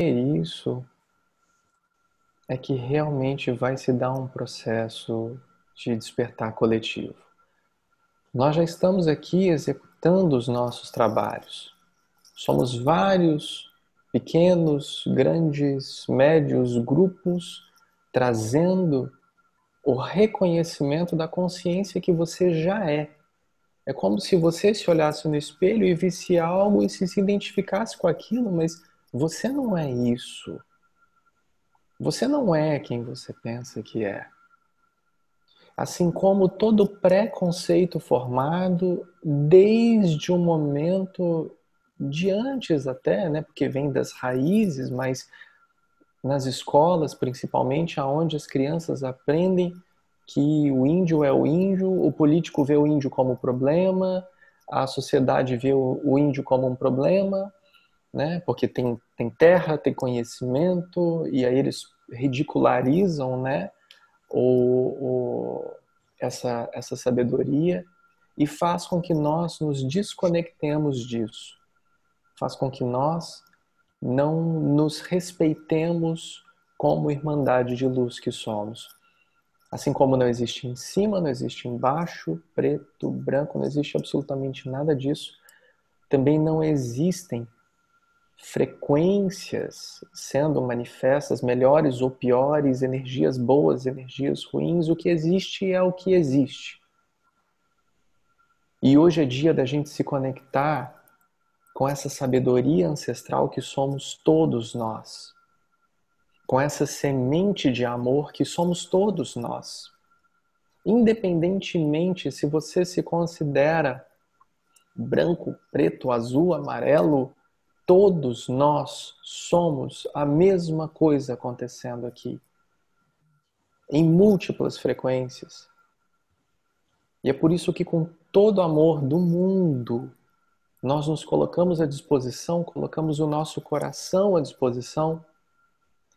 isso é que realmente vai se dar um processo de despertar coletivo. Nós já estamos aqui executando os nossos trabalhos. Somos vários pequenos, grandes, médios grupos trazendo o reconhecimento da consciência que você já é. É como se você se olhasse no espelho e visse algo e se, se identificasse com aquilo, mas você não é isso. Você não é quem você pensa que é. Assim como todo preconceito formado desde o momento de antes até, né, porque vem das raízes, mas nas escolas, principalmente, aonde as crianças aprendem que o índio é o índio, o político vê o índio como problema, a sociedade vê o, índio como um problema, né? Porque tem, tem terra, tem conhecimento, e aí eles ridicularizam, né? O, o, essa, essa sabedoria e faz com que nós nos desconectemos disso, faz com que nós não nos respeitemos como irmandade de luz que somos. Assim como não existe em cima, não existe embaixo, preto, branco, não existe absolutamente nada disso, também não existem frequências sendo manifestas, melhores ou piores, energias boas, energias ruins, o que existe é o que existe. E hoje é dia da gente se conectar com essa sabedoria ancestral que somos todos nós, com essa semente de amor que somos todos nós. Independentemente se você se considera branco, preto, azul, amarelo, todos nós somos a mesma coisa acontecendo aqui, em múltiplas frequências. E é por isso que, com todo o amor do mundo, nós nos colocamos à disposição, colocamos o nosso coração à disposição,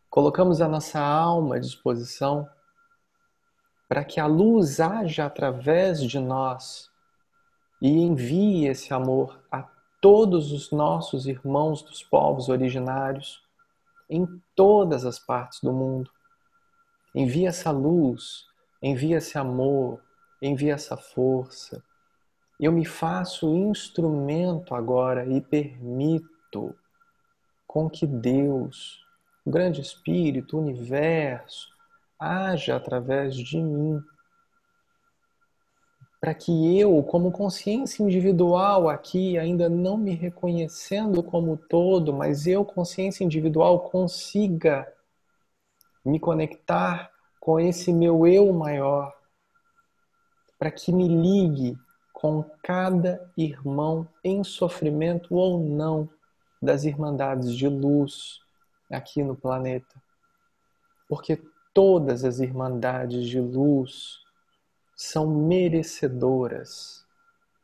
colocamos a nossa alma à disposição, para que a luz haja através de nós e envie esse amor a todos os nossos irmãos dos povos originários em todas as partes do mundo. Envia essa luz, envia esse amor, envia essa força eu me faço instrumento agora e permito com que Deus, o grande Espírito, o universo, haja através de mim. Para que eu, como consciência individual aqui, ainda não me reconhecendo como todo, mas eu, consciência individual, consiga me conectar com esse meu eu maior, para que me ligue com cada irmão em sofrimento ou não das irmandades de luz aqui no planeta. Porque todas as irmandades de luz são merecedoras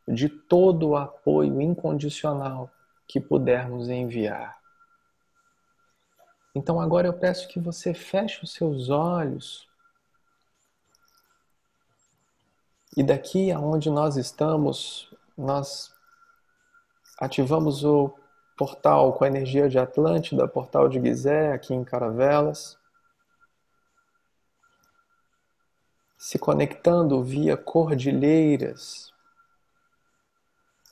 de todo o apoio incondicional que pudermos enviar. Então agora eu peço que você feche os seus olhos E daqui aonde nós estamos, nós ativamos o portal com a energia de Atlântida, portal de Gizé, aqui em Caravelas, se conectando via cordilheiras.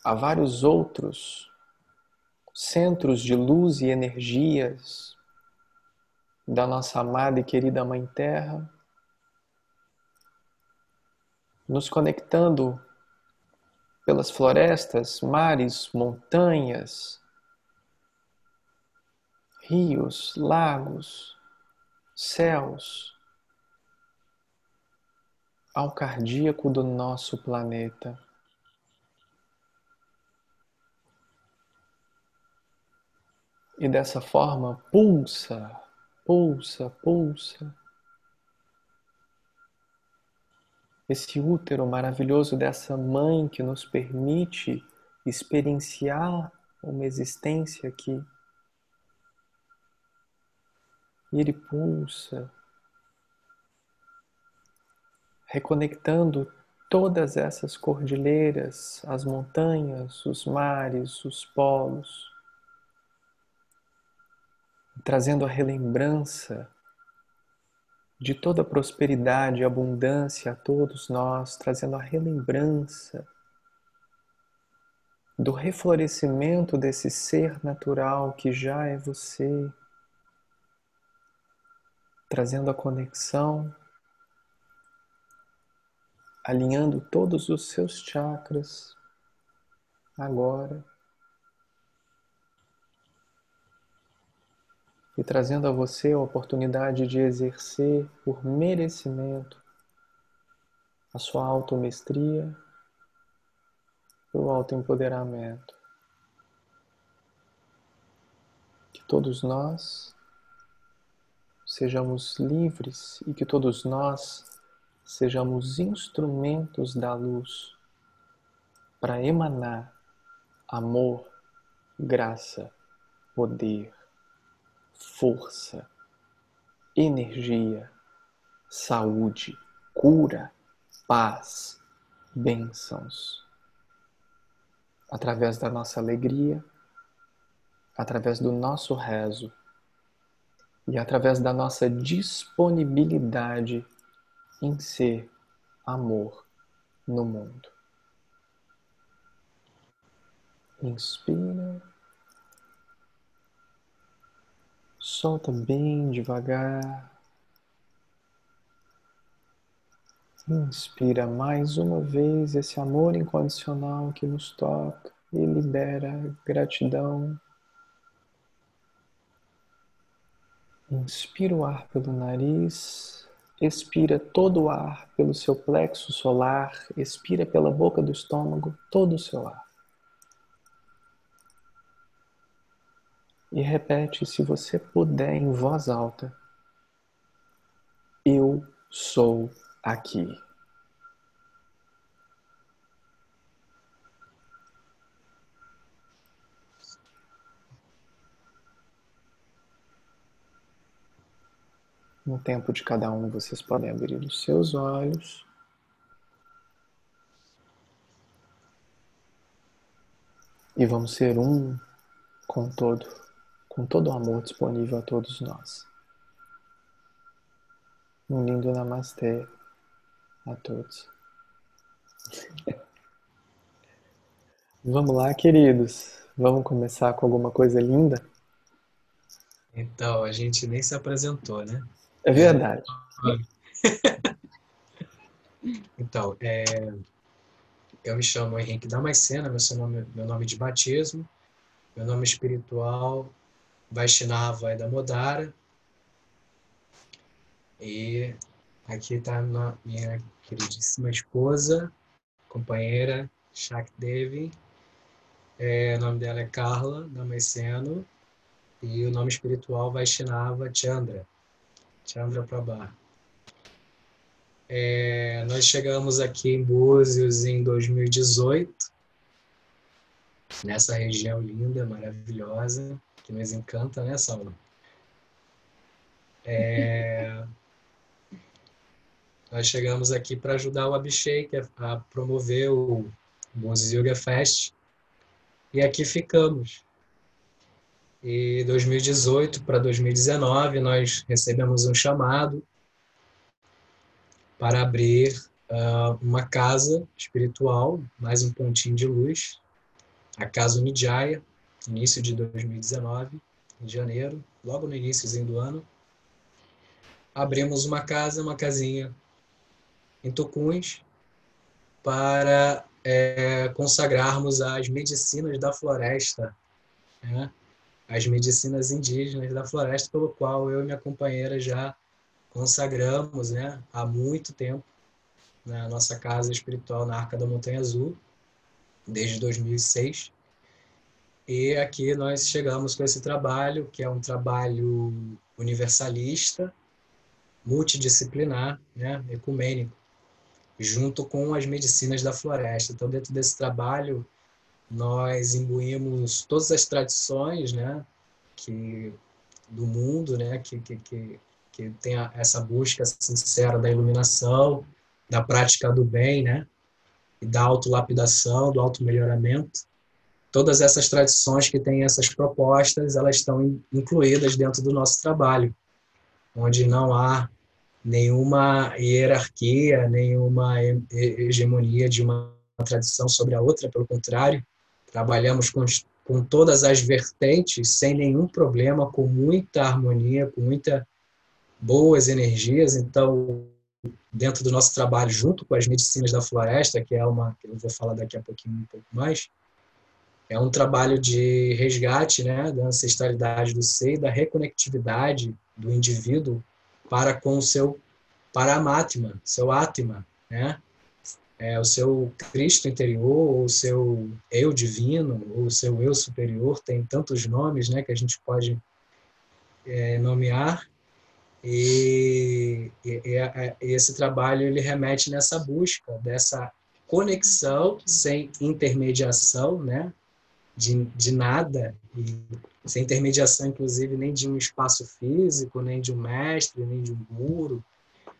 A vários outros centros de luz e energias da nossa amada e querida Mãe Terra nos conectando pelas florestas, mares, montanhas, rios, lagos, céus, ao cardíaco do nosso planeta. E dessa forma pulsa, pulsa, pulsa esse útero maravilhoso dessa mãe que nos permite experienciar uma existência aqui. E ele pulsa, reconectando todas essas cordilheiras, as montanhas, os mares, os polos. trazendo a relembrança de toda a prosperidade e abundância a todos nós, trazendo a relembrança do reflorescimento desse ser natural que já é você, trazendo a conexão, alinhando todos os seus chakras agora. e trazendo a você a oportunidade de exercer por merecimento a sua automestria e o autoempoderamento. Que todos nós sejamos livres e que todos nós sejamos instrumentos da luz para emanar amor, graça, poder força, energia, saúde, cura, paz, bênçãos. Através da nossa alegria, através do nosso rezo e através da nossa disponibilidade em ser amor no mundo. Inspira. Solta bem devagar. Inspira mais uma vez esse amor incondicional que nos toca e libera gratidão. Inspira o ar pelo nariz, expira todo o ar pelo seu plexo solar, expira pela boca do estômago todo o seu ar. e repete, se você puder, em voz alta: Eu sou aqui. No tempo de cada um, vocês podem abrir os seus olhos. E vamos ser um com todo com todo o amor disponível a todos nós. Um lindo namastê a todos. Vamos lá, queridos. Vamos começar com alguma coisa linda? Então, a gente nem se apresentou, né? É verdade. então, é, eu me chamo Henrique Damascena, meu nome, meu nome de batismo, meu nome espiritual Vaishnava é da Modara. E aqui está minha queridíssima esposa, companheira Shak Devi. É, o nome dela é Carla Damasceno. E o nome espiritual Vaishnava Chandra. Chandra Prabha. É, nós chegamos aqui em Búzios em 2018, nessa região linda, maravilhosa que nos encanta, né, Saulo? É... Nós chegamos aqui para ajudar o Abhishek a promover o Moses Yoga Fest e aqui ficamos. E 2018 para 2019 nós recebemos um chamado para abrir uh, uma casa espiritual, mais um pontinho de luz, a Casa Unijaya, início de 2019, em janeiro, logo no início do ano, abrimos uma casa, uma casinha em Tucuns, para é, consagrarmos as medicinas da floresta, né? As medicinas indígenas da floresta, pelo qual eu e minha companheira já consagramos né? há muito tempo na nossa casa espiritual na Arca da Montanha Azul, desde 2006. E aqui nós chegamos com esse trabalho, que é um trabalho universalista, multidisciplinar, né, ecumênico, junto com as medicinas da floresta. Então, dentro desse trabalho, nós imbuímos todas as tradições, né, que do mundo, né, que que, que, que tem essa busca sincera da iluminação, da prática do bem, né, e da autolapidação, do auto-melhoramento. Todas essas tradições que têm essas propostas, elas estão incluídas dentro do nosso trabalho, onde não há nenhuma hierarquia, nenhuma hegemonia de uma tradição sobre a outra, pelo contrário, trabalhamos com, com todas as vertentes sem nenhum problema, com muita harmonia, com muita boas energias. Então, dentro do nosso trabalho, junto com as medicinas da floresta, que é uma que eu vou falar daqui a pouquinho um pouco mais, é um trabalho de resgate né, da ancestralidade do ser da reconectividade do indivíduo para com o seu paramatma, seu atma, né? É, o seu Cristo interior, o seu eu divino, o seu eu superior, tem tantos nomes né, que a gente pode é, nomear. E, e, e, esse trabalho ele remete nessa busca dessa conexão sem intermediação, né, de, de nada, e sem intermediação, inclusive, nem de um espaço físico, nem de um mestre, nem de um guru,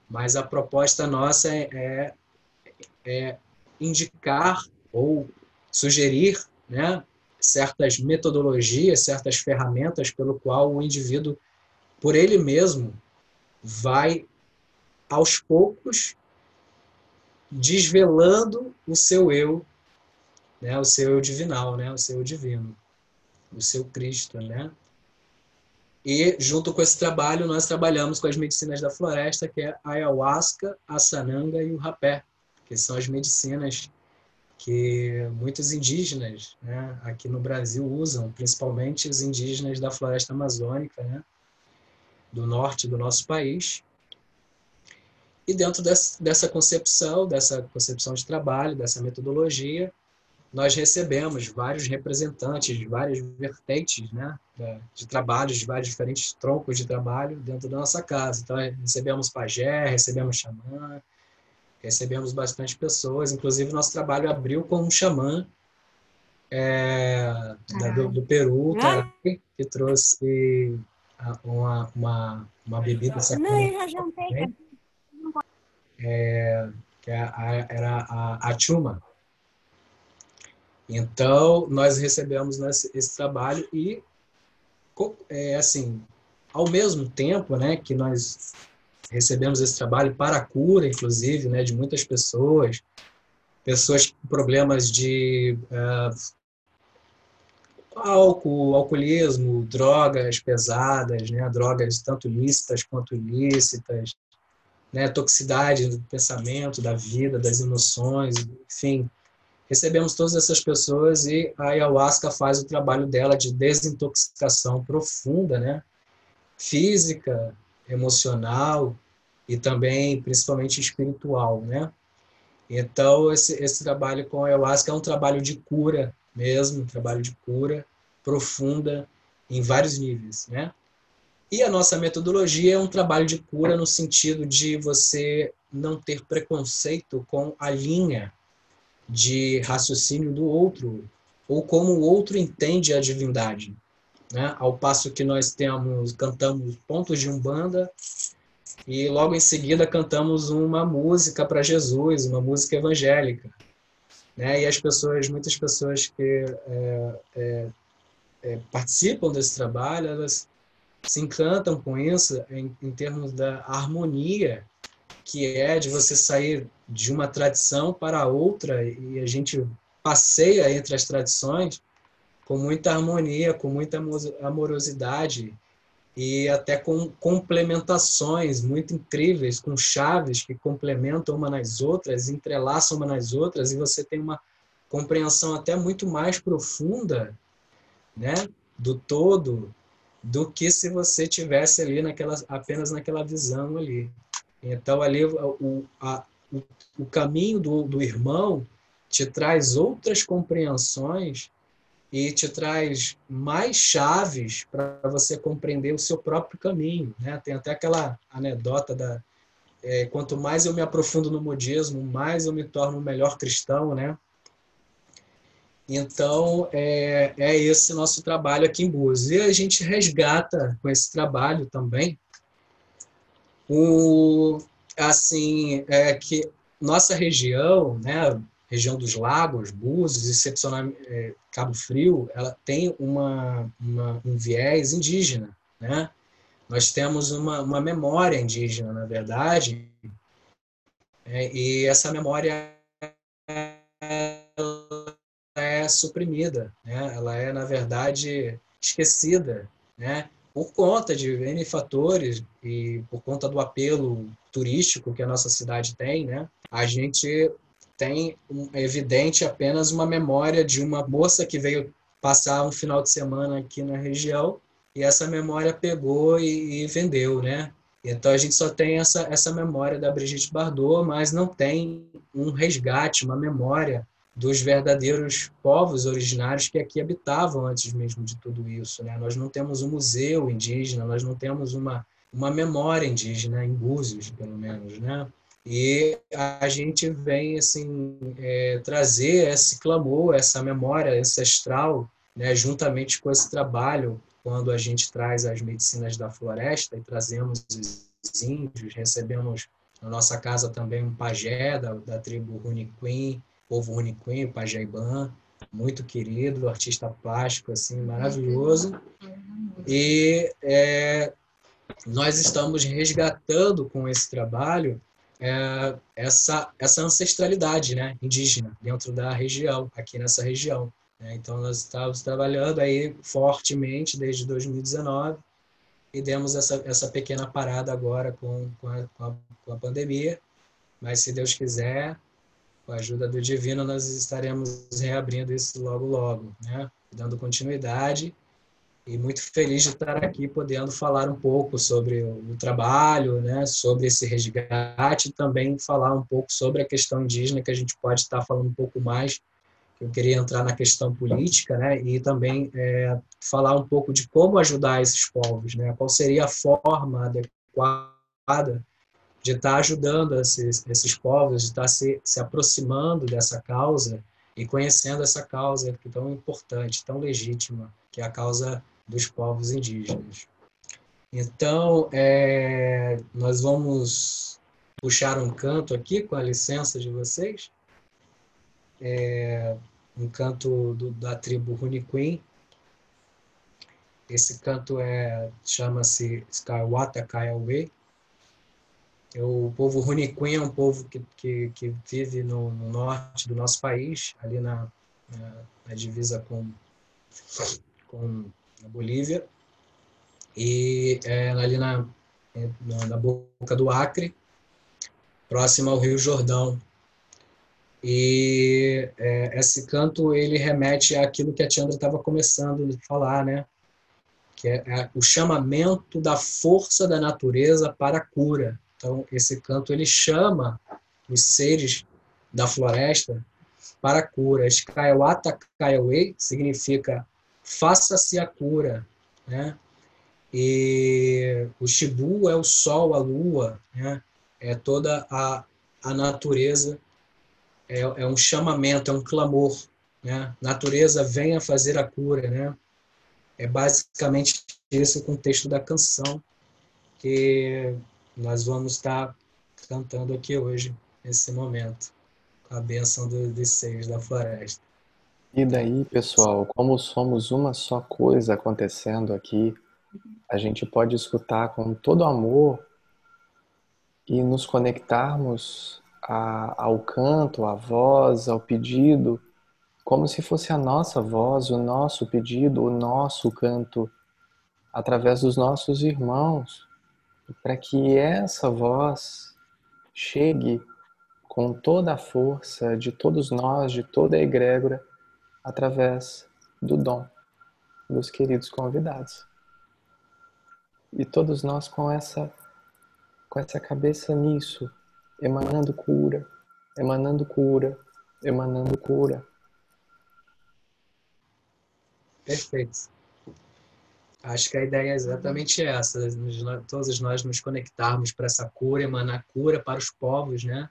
mas a proposta nossa é, é, é indicar ou sugerir né, certas metodologias, certas ferramentas pelo qual o indivíduo, por ele mesmo, vai aos poucos desvelando o seu eu né? O seu eu divinal, né? O seu eu divino, o seu Cristo, né? E junto com esse trabalho nós trabalhamos com as medicinas da floresta, que é a ayahuasca, a sananga e o rapé, que são as medicinas que muitos indígenas né, aqui no Brasil usam, principalmente os indígenas da floresta amazônica, né, do norte do nosso país. E dentro dessa concepção, dessa concepção de trabalho, dessa metodologia, nós recebemos vários representantes de várias vertentes né, de trabalhos, de vários diferentes troncos de trabalho dentro da nossa casa. Então, recebemos pajé, recebemos xamã, recebemos bastante pessoas. Inclusive, nosso trabalho abriu com um xamã é, da, do, do, Peru, ah. que, trouxe uma, uma, uma bebida sacana. Não, eu já jantei. É, que é era a, a chuma então, nós recebemos esse trabalho e, é, assim, ao mesmo tempo né, que nós recebemos esse trabalho para a cura, inclusive, né, de muitas pessoas, pessoas com problemas de uh, álcool, alcoolismo, drogas pesadas, né, drogas tanto lícitas quanto ilícitas, né, toxicidade do pensamento, da vida, das emoções, enfim, recebemos todas essas pessoas e a ayahuasca faz o trabalho dela de desintoxicação profunda, né? Física, emocional e também, principalmente, espiritual, né? Então, esse, esse trabalho com a ayahuasca é um trabalho de cura mesmo, um trabalho de cura profunda em vários níveis, né? E a nossa metodologia é um trabalho de cura no sentido de você não ter preconceito com a linha de raciocínio do outro, ou como o outro entende a divindade. Né? Ao passo que nós temos, cantamos pontos de umbanda e logo em seguida cantamos uma música para Jesus, uma música evangélica. Né? E as pessoas, muitas pessoas que é, é, é, participam desse trabalho, elas se encantam com isso em, em termos da harmonia que é de você sair de uma tradição para outra e a gente passeia entre as tradições com muita harmonia, com muita amorosidade e até com complementações muito incríveis, com chaves que complementam uma nas outras, entrelaçam uma nas outras e você tem uma compreensão até muito mais profunda, né, do todo, do que se você tivesse ali naquela apenas naquela visão ali. Então, ali, o, a, o, o caminho do, do irmão te traz outras compreensões e te traz mais chaves para você compreender o seu próprio caminho. Né? Tem até aquela anedota da é, quanto mais eu me aprofundo no modismo, mais eu me torno um melhor cristão, né? Então, é, é esse nosso trabalho aqui em Búzios. E a gente resgata com esse trabalho também o, assim, é que nossa região, né, região dos lagos, Búzios, excepcional é, Cabo Frio, ela tem uma, uma, um viés indígena, né? Nós temos uma, uma memória indígena, na verdade, é, e essa memória é suprimida, né? ela é, na verdade, esquecida, né? por conta de N fatores e por conta do apelo turístico que a nossa cidade tem, né? a gente tem um, é evidente apenas uma memória de uma moça que veio passar um final de semana aqui na região e essa memória pegou e, e, vendeu, né? Então a gente só tem essa, essa memória da Brigitte Bardot, mas não tem um resgate, uma memória dos verdadeiros povos originários que aqui habitavam antes mesmo de tudo isso, né? Nós não temos um museu indígena, nós não temos uma uma memória indígena em Búzios, pelo menos, né? E a gente vem assim é, trazer esse clamor, essa memória ancestral, né, juntamente com esse trabalho quando a gente traz as medicinas da floresta e trazemos os índios, recebemos na nossa casa também um pajé da, da tribo Runiquim, povo Runiquim, pajé Iban, muito querido, artista plástico, assim, maravilhoso. E é, nós estamos resgatando com esse trabalho é, essa, essa ancestralidade né, indígena dentro da região, aqui nessa região. Né? Então, nós estávamos trabalhando aí fortemente desde 2019 e demos essa, essa pequena parada agora com, com, a, com, a, com a pandemia. Mas, se Deus quiser, com a ajuda do Divino, nós estaremos reabrindo isso logo, logo, né? dando continuidade. E muito feliz de estar aqui podendo falar um pouco sobre o trabalho, né? sobre esse resgate e também falar um pouco sobre a questão indígena, que a gente pode estar falando um pouco mais eu queria entrar na questão política, né, e também é, falar um pouco de como ajudar esses povos, né, qual seria a forma adequada de estar ajudando esses, esses povos, de estar se, se aproximando dessa causa e conhecendo essa causa que é tão importante, tão legítima, que é a causa dos povos indígenas. Então, é, nós vamos puxar um canto aqui, com a licença de vocês. É, um canto do, da tribo Runiquim. Esse canto é chama-se Skywata Kayawe. É o povo Runiquim é um povo que, que, que vive no, no, norte do nosso país, ali na, na, na divisa com, com a Bolívia, e é, ali na, na, na boca do Acre, próximo ao Rio Jordão, e é, esse canto ele remete àquilo que a Chandra estava começando a falar, né? Que é, é, o chamamento da força da natureza para a cura. Então esse canto ele chama os seres da floresta para a cura. Skywata Kaiwe significa faça-se a cura, né? E o Shibu é o sol, a lua, né? É toda a, a natureza é, é um chamamento, é um clamor. Né? Natureza, venha fazer a cura. Né? É basicamente esse o contexto da canção que nós vamos estar cantando aqui hoje, nesse momento, a benção dos seis da floresta. E daí, pessoal, como somos uma só coisa acontecendo aqui, a gente pode escutar com todo amor e nos conectarmos a, ao canto, à voz, ao pedido, como se fosse a nossa voz, o nosso pedido, o nosso canto, através dos nossos irmãos, para que essa voz chegue com toda a força de todos nós, de toda a egrégora, através do dom dos queridos convidados. E todos nós com essa com essa cabeça nisso, emanando cura, emanando cura, emanando cura. Perfeito. Acho que a ideia é exatamente essa, todos nós nos conectarmos para essa cura, emanar cura para os povos, né?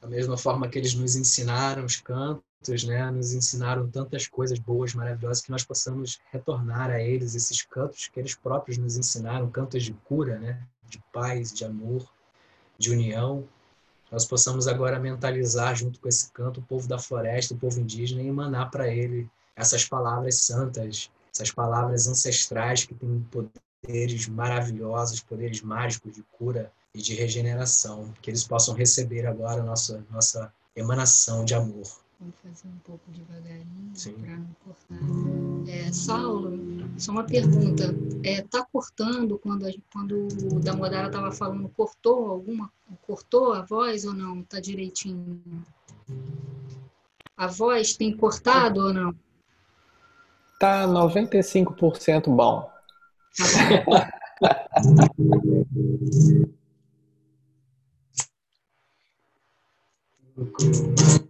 Da mesma forma que eles nos ensinaram os cantos, né? Nos ensinaram tantas coisas boas, maravilhosas, que nós possamos retornar a eles esses cantos que eles próprios nos ensinaram, cantos de cura, né? De paz, de amor, de união, nós possamos agora mentalizar junto com esse canto o povo da floresta, o povo indígena e emanar para ele essas palavras santas, essas palavras ancestrais que têm poderes maravilhosos, poderes mágicos de cura e de regeneração, que eles possam receber agora nossa nossa emanação de amor. Vamos fazer um pouco devagarinho para não cortar. É, Saulo, só uma pergunta. É, tá cortando quando, a, quando o Damodara estava falando, cortou alguma, cortou a voz ou não? Tá direitinho? A voz tem cortado ou não? Tá 95% bom. Tá bom.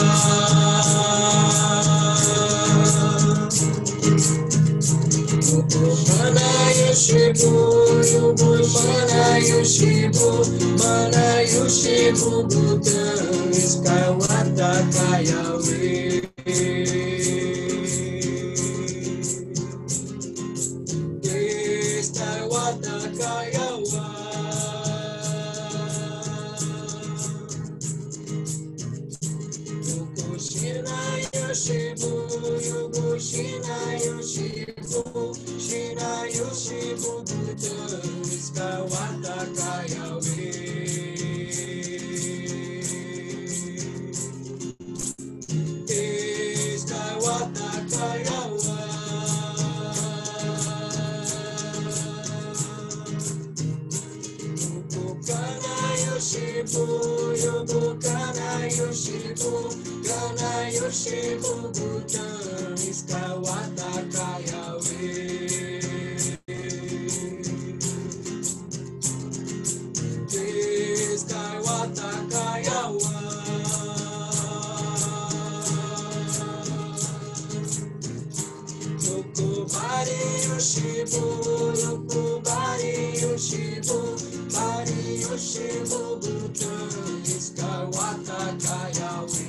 يشرب رب ما لا يشرب ما لا يشرب بوتا رزقا وعدك يا ويل Murus Kawatakaya Bari Yoshibu, Loku Bari Yoshibu, Bari Yoshibu, Butu, Iskawata Kayawe.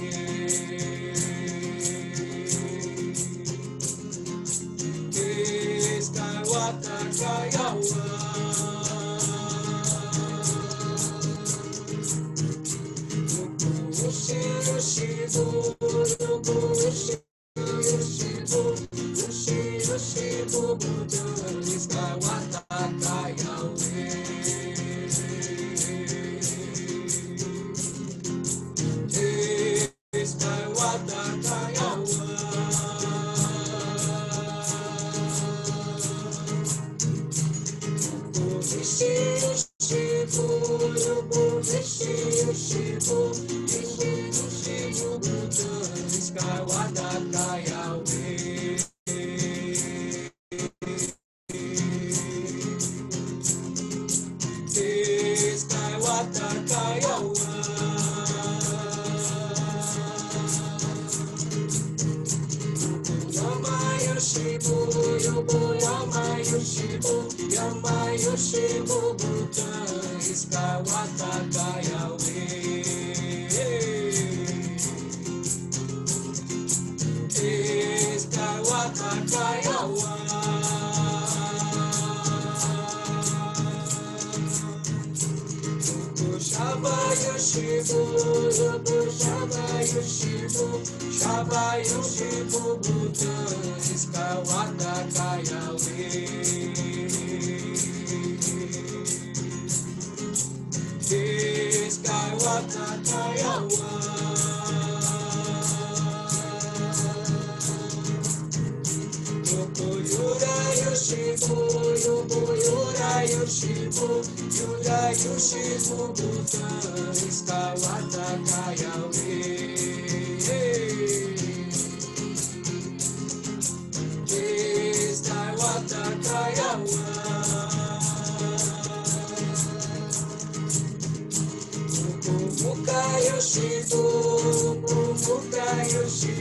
Fuka Yoshi,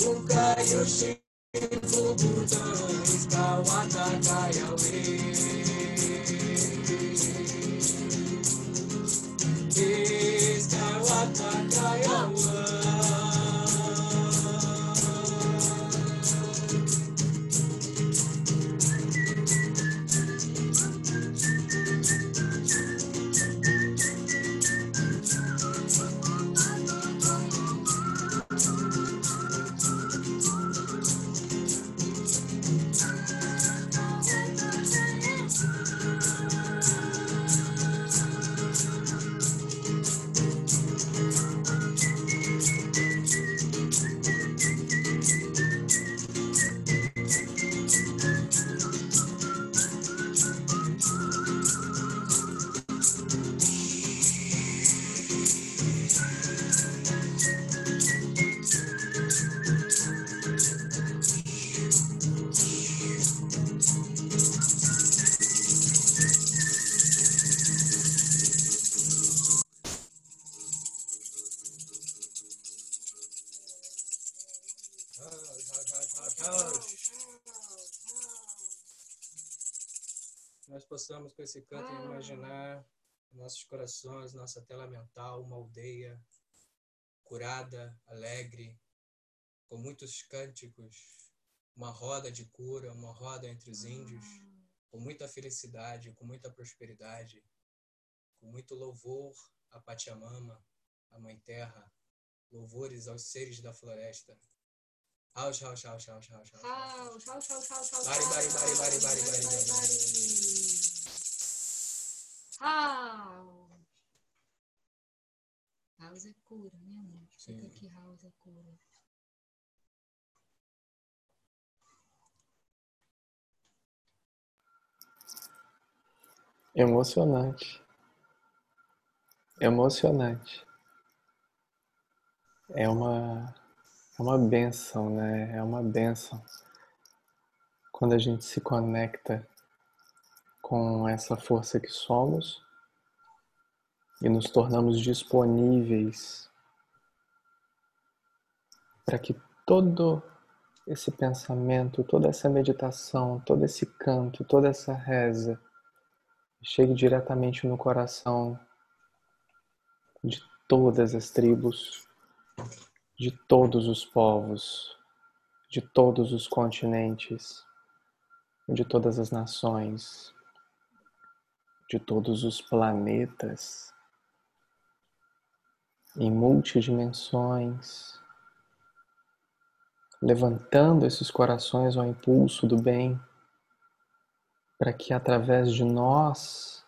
Fuka Yoshi, Fuka Yoshi, nossos corações, nossa tela mental, uma aldeia curada, alegre, com muitos cânticos, uma roda de cura, uma roda entre os índios, com muita felicidade, com muita prosperidade, com muito louvor a Pachamama, a Mãe Terra, louvores aos seres da floresta. House, house, house, house, house, house. House, house, house, bari, bari, bari, bari, bari, bari. House. House é cura, né, amor? Sim. Fica aqui, house é cura. Emocionante. Emocionante. É uma, é uma benção, né? É uma benção quando a gente se conecta com essa força que somos e nos tornamos disponíveis para que todo esse pensamento, toda essa meditação, todo esse canto, toda essa reza chegue diretamente no coração de todas as tribos, de todos os povos, de todos os continentes, de todas as nações, de todos os planetas, em multidimensões, levantando esses corações ao impulso do bem para que através de nós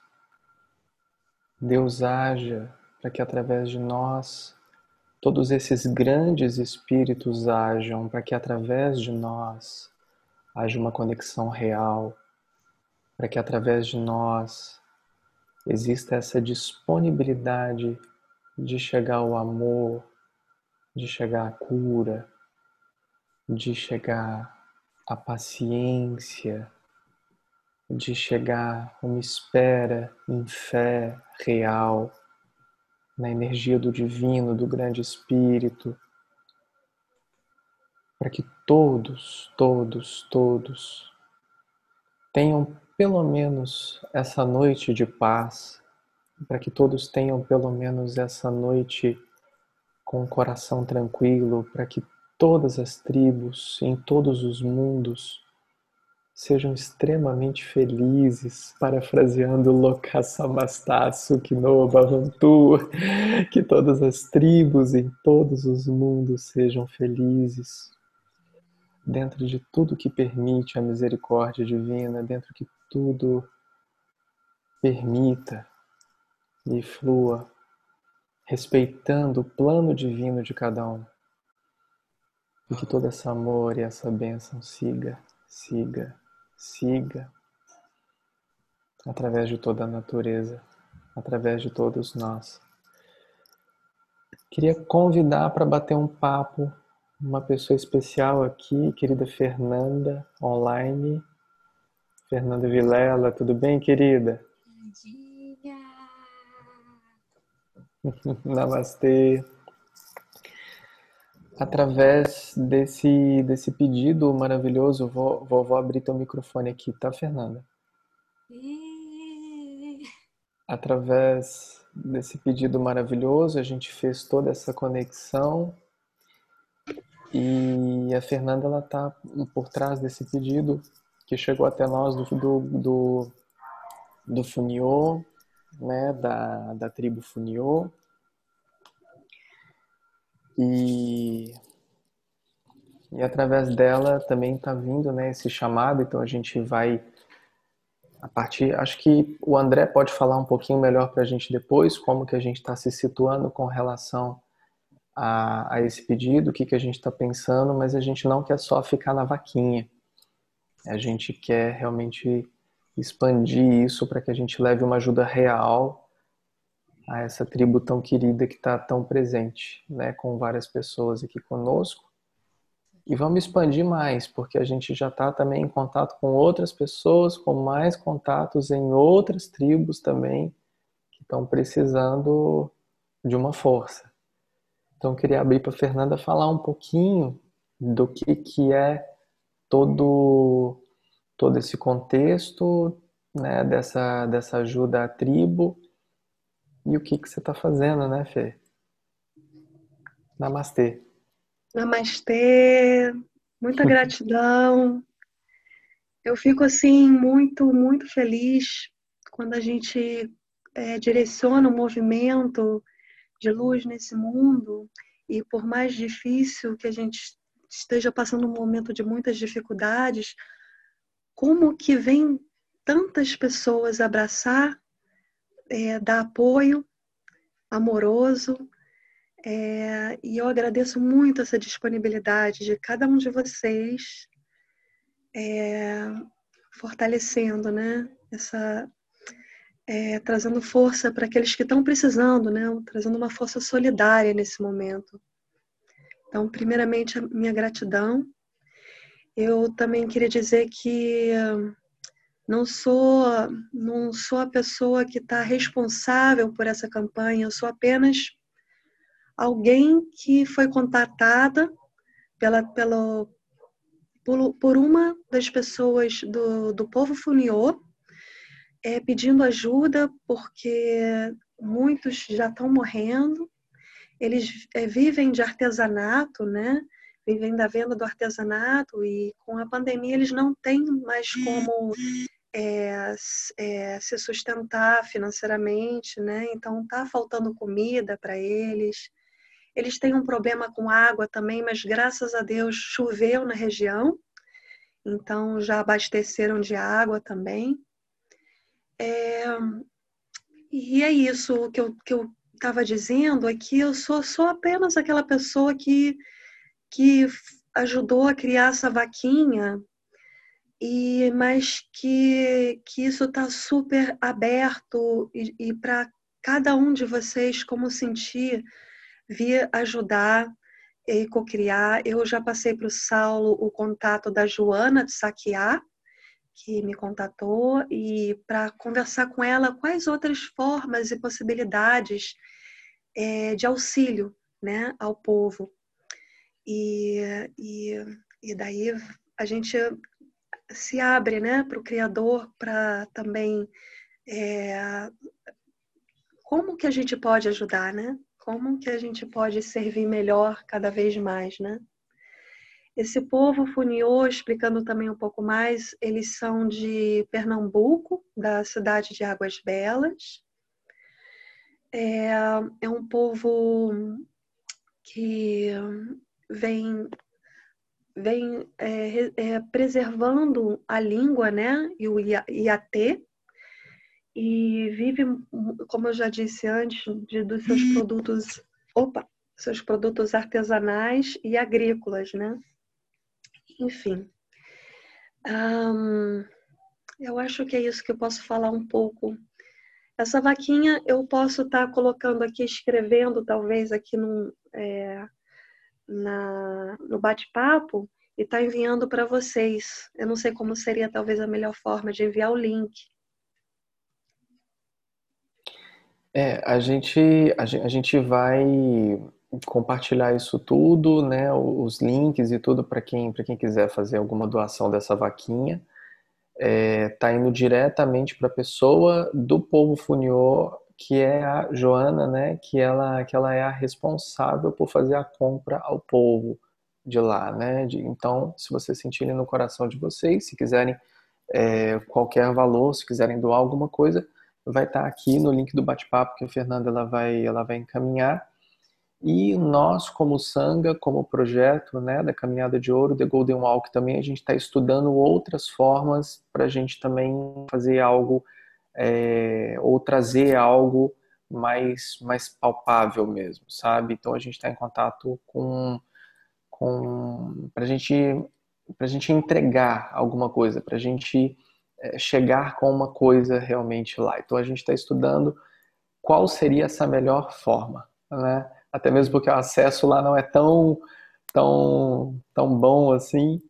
Deus haja, para que através de nós todos esses grandes espíritos hajam, para que através de nós haja uma conexão real, para que através de nós exista essa disponibilidade de chegar ao amor, de chegar à cura, de chegar à paciência, de chegar uma espera em fé real, na energia do divino, do grande espírito, para que todos, todos, todos tenham pelo menos essa noite de paz, para que todos tenham pelo menos essa noite com o coração tranquilo, para que todas as tribos em todos os mundos sejam extremamente felizes, parafraseando Lokasamastasu no Bhavantu, que todas as tribos em todos os mundos sejam felizes, dentro de tudo que permite a misericórdia divina, dentro que tudo permita e flua, respeitando o plano divino de cada um. E que todo esse amor e essa bênção siga, siga, siga através de toda a natureza, através de todos nós. Queria convidar para bater um papo uma pessoa especial aqui, querida Fernanda, online. Fernanda Vilela, tudo bem, querida? Bom dia! Namastê através desse, desse pedido maravilhoso, vou, vou, vou abrir teu microfone aqui, tá, Fernanda? Através desse pedido maravilhoso, a gente fez toda essa conexão e a Fernanda ela tá por trás desse pedido que chegou até nós do, do, do, do Funiô, né, da, da tribo Funiô. E, e através dela também está vindo né, esse chamado, então a gente vai a partir. Acho que o André pode falar um pouquinho melhor para a gente depois, como que a gente está se situando com relação a, a esse pedido, o que, que a gente está pensando, mas a gente não quer só ficar na vaquinha. A gente quer realmente expandir isso para que a gente leve uma ajuda real a essa tribo tão querida que está tão presente, né, com várias pessoas aqui conosco. E vamos expandir mais, porque a gente já está também em contato com outras pessoas, com mais contatos em outras tribos também, que estão precisando de uma força. Então, eu queria abrir para a Fernanda falar um pouquinho do que, que é todo, todo esse contexto, né, dessa, dessa ajuda à tribo. E o que, que você está fazendo, né, Fê? Namastê. Namastê, muita gratidão. Eu fico assim muito, muito feliz quando a gente é, direciona o movimento de luz nesse mundo e por mais difícil que a gente esteja passando um momento de muitas dificuldades, como que vem tantas pessoas abraçar, é, dar apoio amoroso, é, e eu agradeço muito essa disponibilidade de cada um de vocês, é, fortalecendo, né? Essa, é, trazendo força para aqueles que estão precisando, né? Trazendo uma força solidária nesse momento. Então, primeiramente, a minha gratidão. Eu também queria dizer que não sou não sou a pessoa que está responsável por essa campanha. Eu sou apenas alguém que foi contatada pela, pela, por, por uma das pessoas do, do povo Funiô, é, pedindo ajuda porque muitos já estão morrendo. Eles é, vivem de artesanato, né? Vivem da venda do artesanato e com a pandemia eles não têm mais como é, é, se sustentar financeiramente, né? Então tá faltando comida para eles. Eles têm um problema com água também, mas graças a Deus choveu na região, então já abasteceram de água também. É, e é isso que eu que eu estava dizendo é que eu sou só apenas aquela pessoa que que ajudou a criar essa vaquinha e mas que que isso está super aberto e, e para cada um de vocês como sentir vir ajudar e cocriar. Eu já passei para o Saulo o contato da Joana de Saquiá, que me contatou, e para conversar com ela quais outras formas e possibilidades é, de auxílio né, ao povo. E, e, e daí a gente se abre né, para o Criador para também é, como que a gente pode ajudar, né? como que a gente pode servir melhor cada vez mais, né? Esse povo Funiô, explicando também um pouco mais, eles são de Pernambuco, da cidade de Águas Belas. É, é um povo que vem, vem é, é, preservando a língua, né? E o Iatê, e vive, como eu já disse antes, de, dos seus produtos, opa, seus produtos artesanais e agrícolas, né? Enfim, eu acho que é isso que eu posso falar um pouco. Essa vaquinha eu posso estar tá colocando aqui, escrevendo talvez aqui no, é, na, no bate-papo e estar tá enviando para vocês. Eu não sei como seria talvez a melhor forma de enviar o link É, a gente, a gente vai compartilhar isso tudo, né, os links e tudo para quem, quem quiser fazer alguma doação dessa vaquinha. É, tá indo diretamente para a pessoa do povo Funiô, que é a Joana, né, que ela, que ela é a responsável por fazer a compra ao povo de lá, né. De, então, se vocês sentirem no coração de vocês, se quiserem é, qualquer valor, se quiserem doar alguma coisa, vai estar aqui no link do bate-papo que a Fernanda ela vai, ela vai encaminhar. E nós, como Sanga, como projeto né, da Caminhada de Ouro, The Golden Walk, também a gente está estudando outras formas para a gente também fazer algo é, ou trazer algo mais, mais palpável mesmo, sabe? Então a gente está em contato com, com para gente, a gente entregar alguma coisa, para a gente é, chegar com uma coisa realmente lá. Então a gente está estudando qual seria essa melhor forma, né? Até mesmo porque o acesso lá não é tão tão tão bom assim,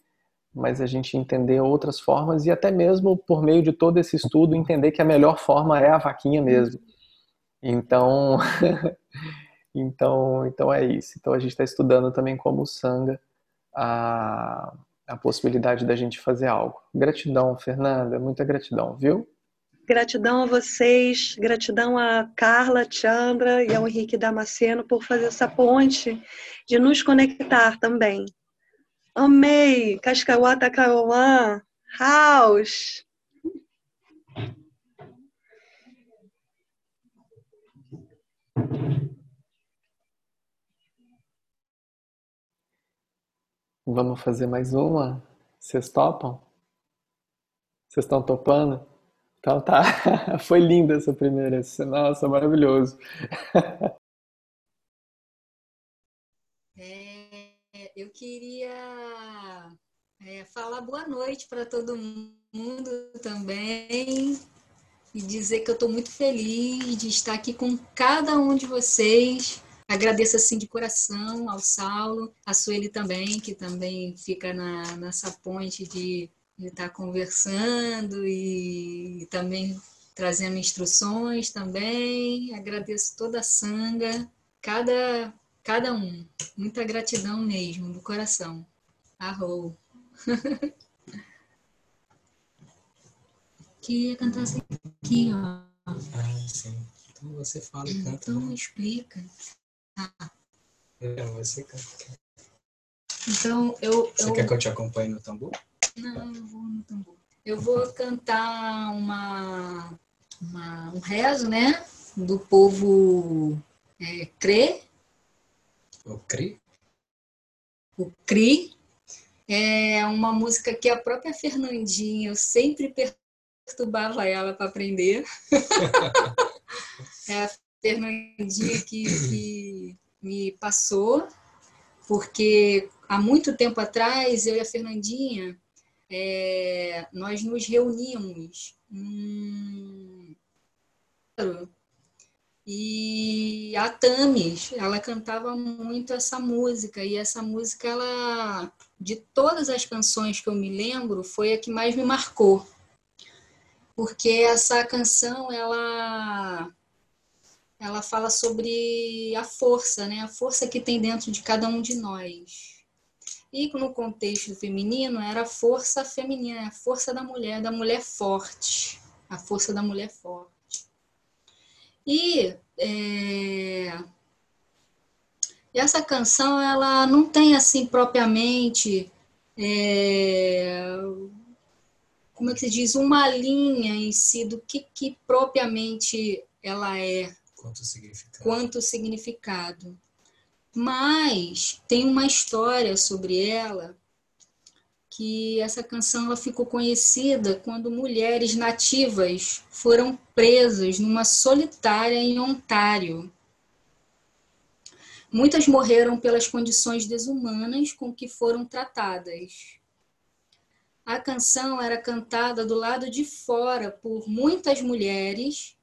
mas a gente entender outras formas e até mesmo por meio de todo esse estudo entender que a melhor forma é a vaquinha mesmo. Então, então, então é isso. Então a gente está estudando também como sanga a a possibilidade da gente fazer algo. Gratidão, Fernanda, muita gratidão, viu? Gratidão a vocês, gratidão a Carla, Chandra e ao Henrique Damasceno por fazer essa ponte de nos conectar também. Amei! Cascauá, Takauã, House! Vamos fazer mais uma? Vocês topam? Vocês estão topando? Então tá. Foi linda essa primeira. Nossa, maravilhoso. É, eu queria é, falar boa noite para todo mundo também e dizer que eu estou muito feliz de estar aqui com cada um de vocês Agradeço assim de coração ao Saulo, a Sueli também, que também fica na, nessa ponte de, estar conversando e, também trazendo instruções também. Agradeço toda a sanga, cada, cada um. Muita gratidão mesmo, do coração. Arrou. Queria cantar assim aqui, ó. Ah, sim. Então você fala e canta. Então né? explica. É, você canta. Então, eu. Você eu... quer que eu te acompanhe no tambor? Não, eu vou no tambor. Eu vou cantar uma, uma um rezo, né? Do povo é, Crê. O Cri? O Cri. É uma música que a própria Fernandinha, eu sempre perturbava ela para aprender. é a Fernandinha que, que me passou, porque há muito tempo atrás, eu e a Fernandinha, é, nós nos reunimos. Hum, e a Tamis, ela cantava muito essa música, e essa música, ela, de todas as canções que eu me lembro, foi a que mais me marcou. Porque essa canção, ela ela fala sobre a força, né? A força que tem dentro de cada um de nós. E no contexto feminino era a força feminina, a força da mulher, da mulher forte, a força da mulher forte. E é, essa canção ela não tem assim propriamente é, como é que se diz uma linha em si do que, que propriamente ela é Quanto significado. Quanto significado. Mas tem uma história sobre ela que essa canção ela ficou conhecida quando mulheres nativas foram presas numa solitária em Ontário. Muitas morreram pelas condições desumanas com que foram tratadas. A canção era cantada do lado de fora por muitas mulheres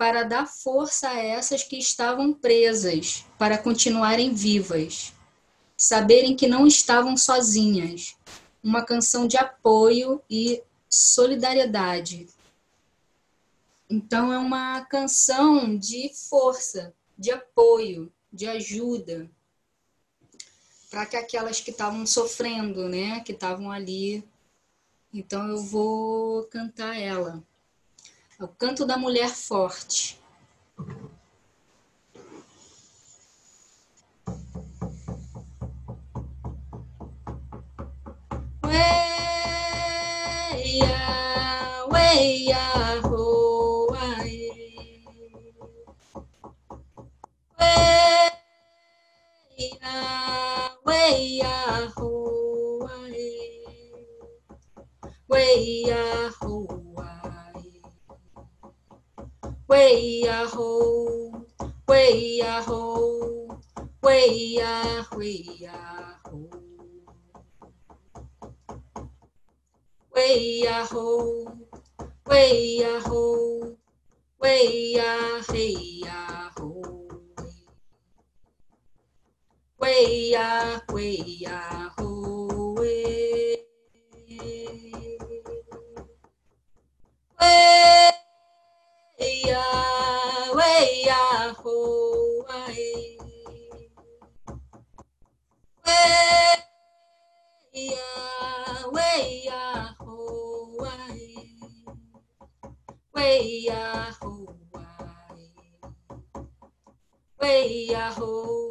para dar força a essas que estavam presas, para continuarem vivas, saberem que não estavam sozinhas. Uma canção de apoio e solidariedade. Então, é uma canção de força, de apoio, de ajuda, para que aquelas que estavam sofrendo, né, que estavam ali. Então, eu vou cantar ela. É o canto da mulher forte. Weia, weia, way a ho, way a ho, way a way a ho. Way a ho, way a ho, way a hey a ho. Way a way a ho. Way. way Way Yahoo. Way ho!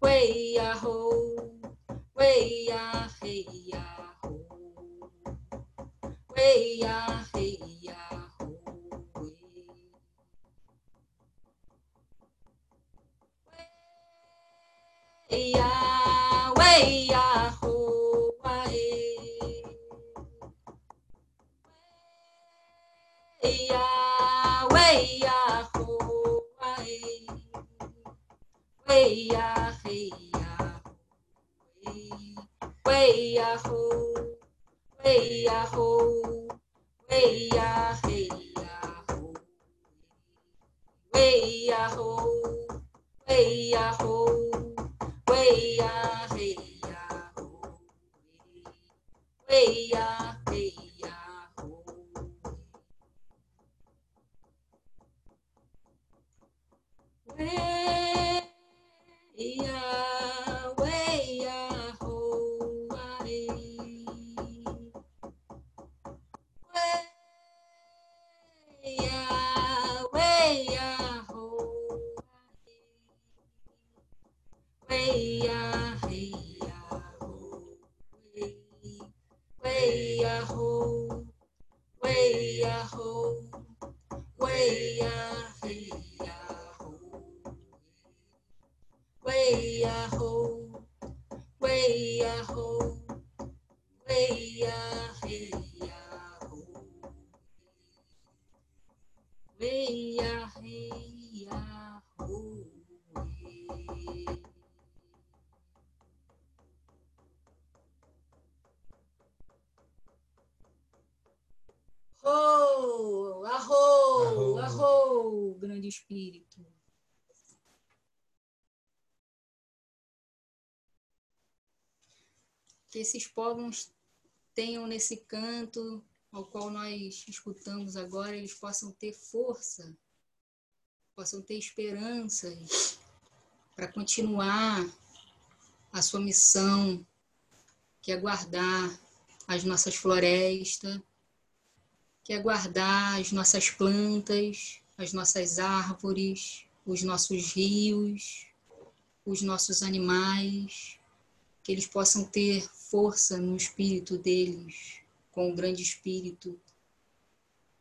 Way Yahoo. Way Yahoo. Way Yahoo. Way Yahoo. Yahweh, Yahoo. 哎呀喂呀，喂呀嘿呀，喂呀，喂呀，嘿呀，喂呀，喂呀，喂呀嘿呀，喂呀嘿。Yeah. Que esses povos tenham nesse canto ao qual nós escutamos agora, eles possam ter força, possam ter esperanças para continuar a sua missão, que é guardar as nossas florestas, que é guardar as nossas plantas, as nossas árvores, os nossos rios, os nossos animais, que eles possam ter força no espírito deles, com o grande espírito,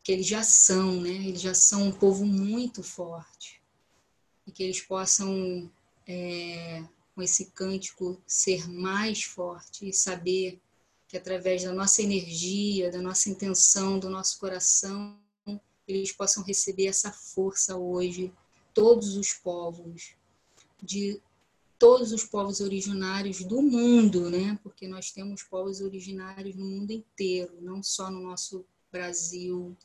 que eles já são, né? Eles já são um povo muito forte. E que eles possam, é, com esse cântico, ser mais forte e saber que através da nossa energia, da nossa intenção, do nosso coração, eles possam receber essa força hoje, todos os povos, de todos os povos originários do mundo, né? Porque nós temos povos originários no mundo inteiro, não só no nosso Brasil,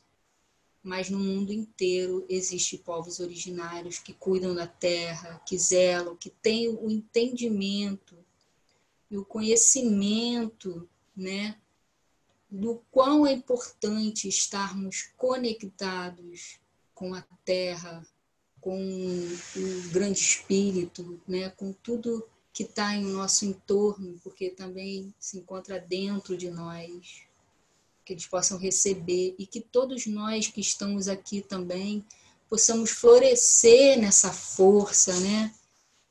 mas no mundo inteiro existem povos originários que cuidam da terra, que zelam, que têm o entendimento e o conhecimento, né? Do quão é importante estarmos conectados com a terra, com o grande espírito, né, com tudo que está em nosso entorno, porque também se encontra dentro de nós, que eles possam receber e que todos nós que estamos aqui também possamos florescer nessa força, né,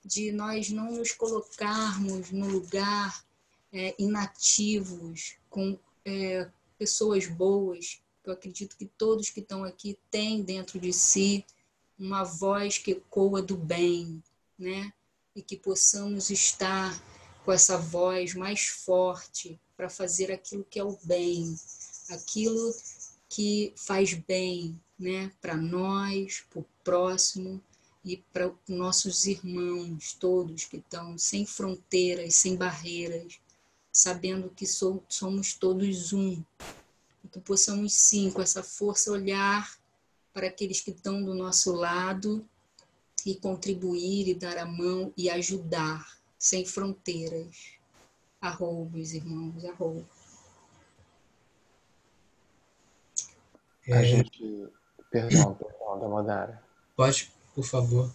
de nós não nos colocarmos no lugar é, inativos com é, pessoas boas. Eu acredito que todos que estão aqui têm dentro de si uma voz que ecoa do bem, né? E que possamos estar com essa voz mais forte para fazer aquilo que é o bem, aquilo que faz bem, né? Para nós, para o próximo e para nossos irmãos todos que estão sem fronteiras, sem barreiras, sabendo que somos todos um. Que possamos sim, com essa força, olhar para aqueles que estão do nosso lado e contribuir e dar a mão e ajudar, sem fronteiras. Arroba, meus irmãos, arroba. A É, gente. Perdão, perdão, Damodara. pode, por favor.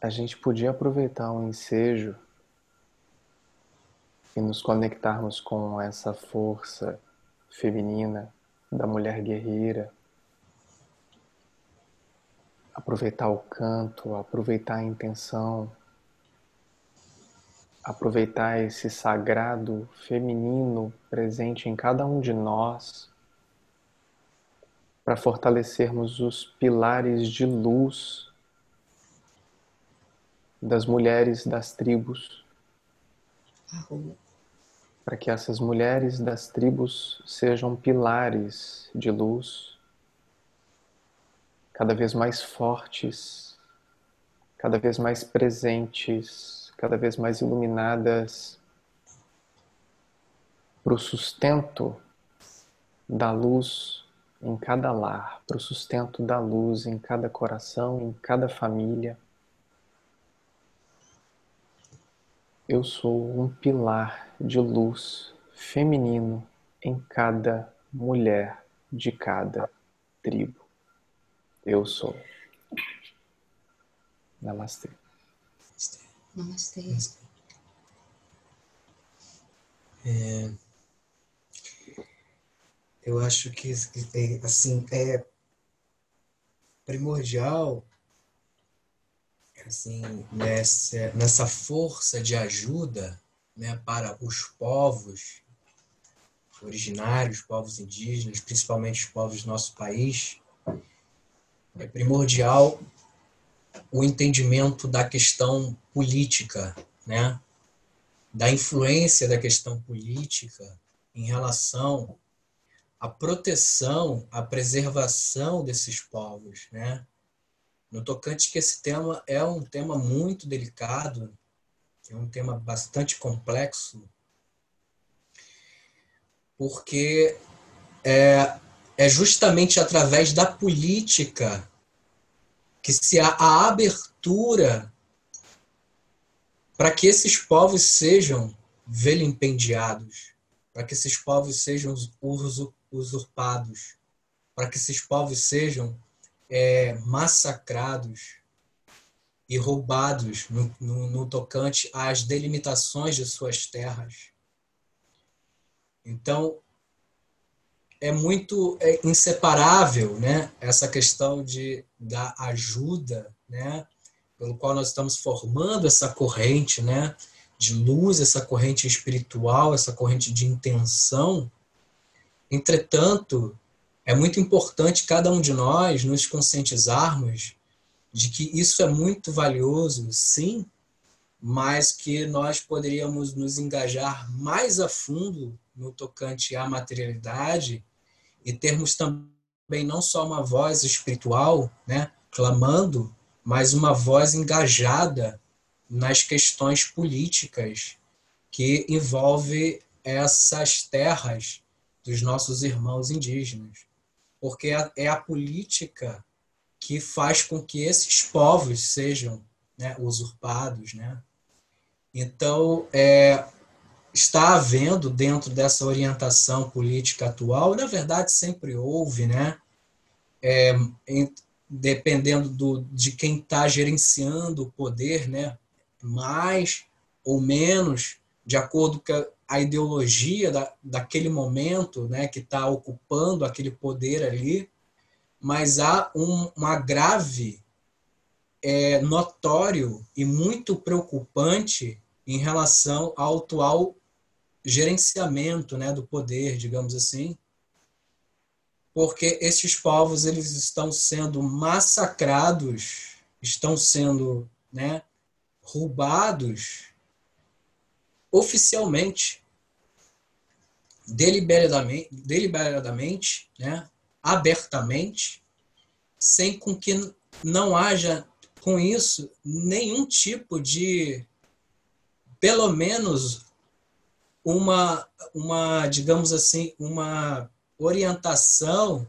A gente podia aproveitar o ensejo e nos conectarmos com essa força feminina da mulher guerreira, aproveitar o canto, aproveitar a intenção, aproveitar esse sagrado feminino presente em cada um de nós para fortalecermos os pilares de luz das mulheres das tribos. Para que essas mulheres das tribos sejam pilares de luz, cada vez mais fortes, cada vez mais presentes, cada vez mais iluminadas para o sustento da luz em cada lar, para o sustento da luz em cada coração, em cada família. Eu sou um pilar de luz feminino em cada mulher de cada tribo. Eu sou. Namastê. Namastê. Namastê. É, eu acho que assim é primordial assim, nessa, nessa força de ajuda né, para os povos originários, povos indígenas, principalmente os povos do nosso país, é primordial o entendimento da questão política, né? da influência da questão política em relação à proteção, à preservação desses povos, né? no tocante que esse tema é um tema muito delicado, é um tema bastante complexo, porque é, é justamente através da política que se há a abertura para que esses povos sejam vilipendiados, para que esses povos sejam usurpados, para que esses povos sejam é, massacrados e roubados no, no, no tocante às delimitações de suas terras. Então, é muito é inseparável né, essa questão de, da ajuda, né, pelo qual nós estamos formando essa corrente né, de luz, essa corrente espiritual, essa corrente de intenção. Entretanto, é muito importante cada um de nós nos conscientizarmos de que isso é muito valioso, sim, mas que nós poderíamos nos engajar mais a fundo no tocante à materialidade e termos também não só uma voz espiritual, né, clamando, mas uma voz engajada nas questões políticas que envolve essas terras dos nossos irmãos indígenas porque é, a política que faz com que esses povos sejam né, usurpados. Né? Então, é, está havendo dentro dessa orientação política atual, na verdade sempre houve, né? É, dependendo do, de quem está gerenciando o poder, né? mais ou menos, de acordo com a ideologia da, daquele momento, né, que está ocupando aquele poder ali, mas há um, agrave é, notório e muito preocupante em relação ao atual gerenciamento né, do poder, digamos assim, porque esses povos eles estão sendo massacrados, estão sendo né, roubados oficialmente deliberadamente, deliberadamente né, abertamente, sem com que não haja com isso nenhum tipo de, pelo menos, uma, uma digamos assim, uma orientação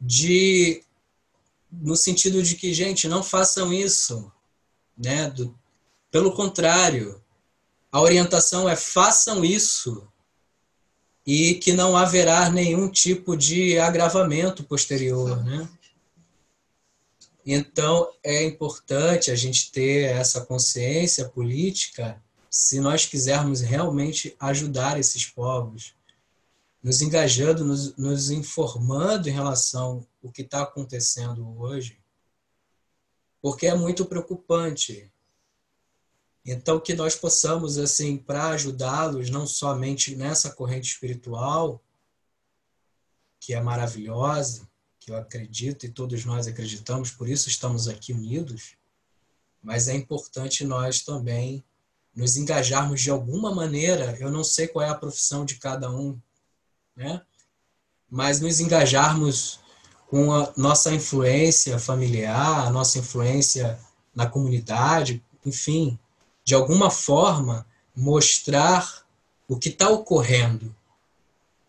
de no sentido de que gente não façam isso, né? Do, pelo contrário, a orientação é façam isso e que não haverá nenhum tipo de agravamento posterior, né? Então, é importante a gente ter essa consciência política se nós quisermos realmente ajudar esses povos. nos engajando, nos, nos informando em relação ao que está acontecendo hoje, porque é muito preocupante. Então, que nós possamos, assim, para ajudá-los, não somente nessa corrente espiritual, que é maravilhosa, que eu acredito e todos nós acreditamos, por isso estamos aqui unidos, mas é importante nós também nos engajarmos de alguma maneira. Eu não sei qual é a profissão de cada um, né? Mas nos engajarmos com a nossa influência familiar, a nossa influência na comunidade, enfim, de alguma forma mostrar o que está ocorrendo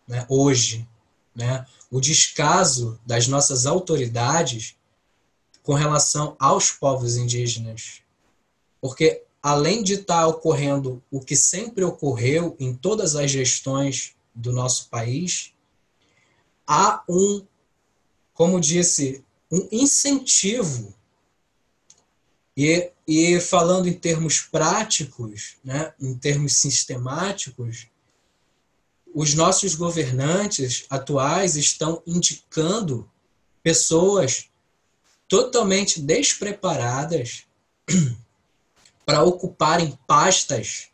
né, hoje, né, o descaso das nossas autoridades com relação aos povos indígenas. Porque além de estar tá ocorrendo o que sempre ocorreu em todas as gestões do nosso país, há um, como disse, um incentivo. E, e falando em termos práticos, né, em termos sistemáticos, os nossos governantes atuais estão indicando pessoas totalmente despreparadas para ocuparem pastas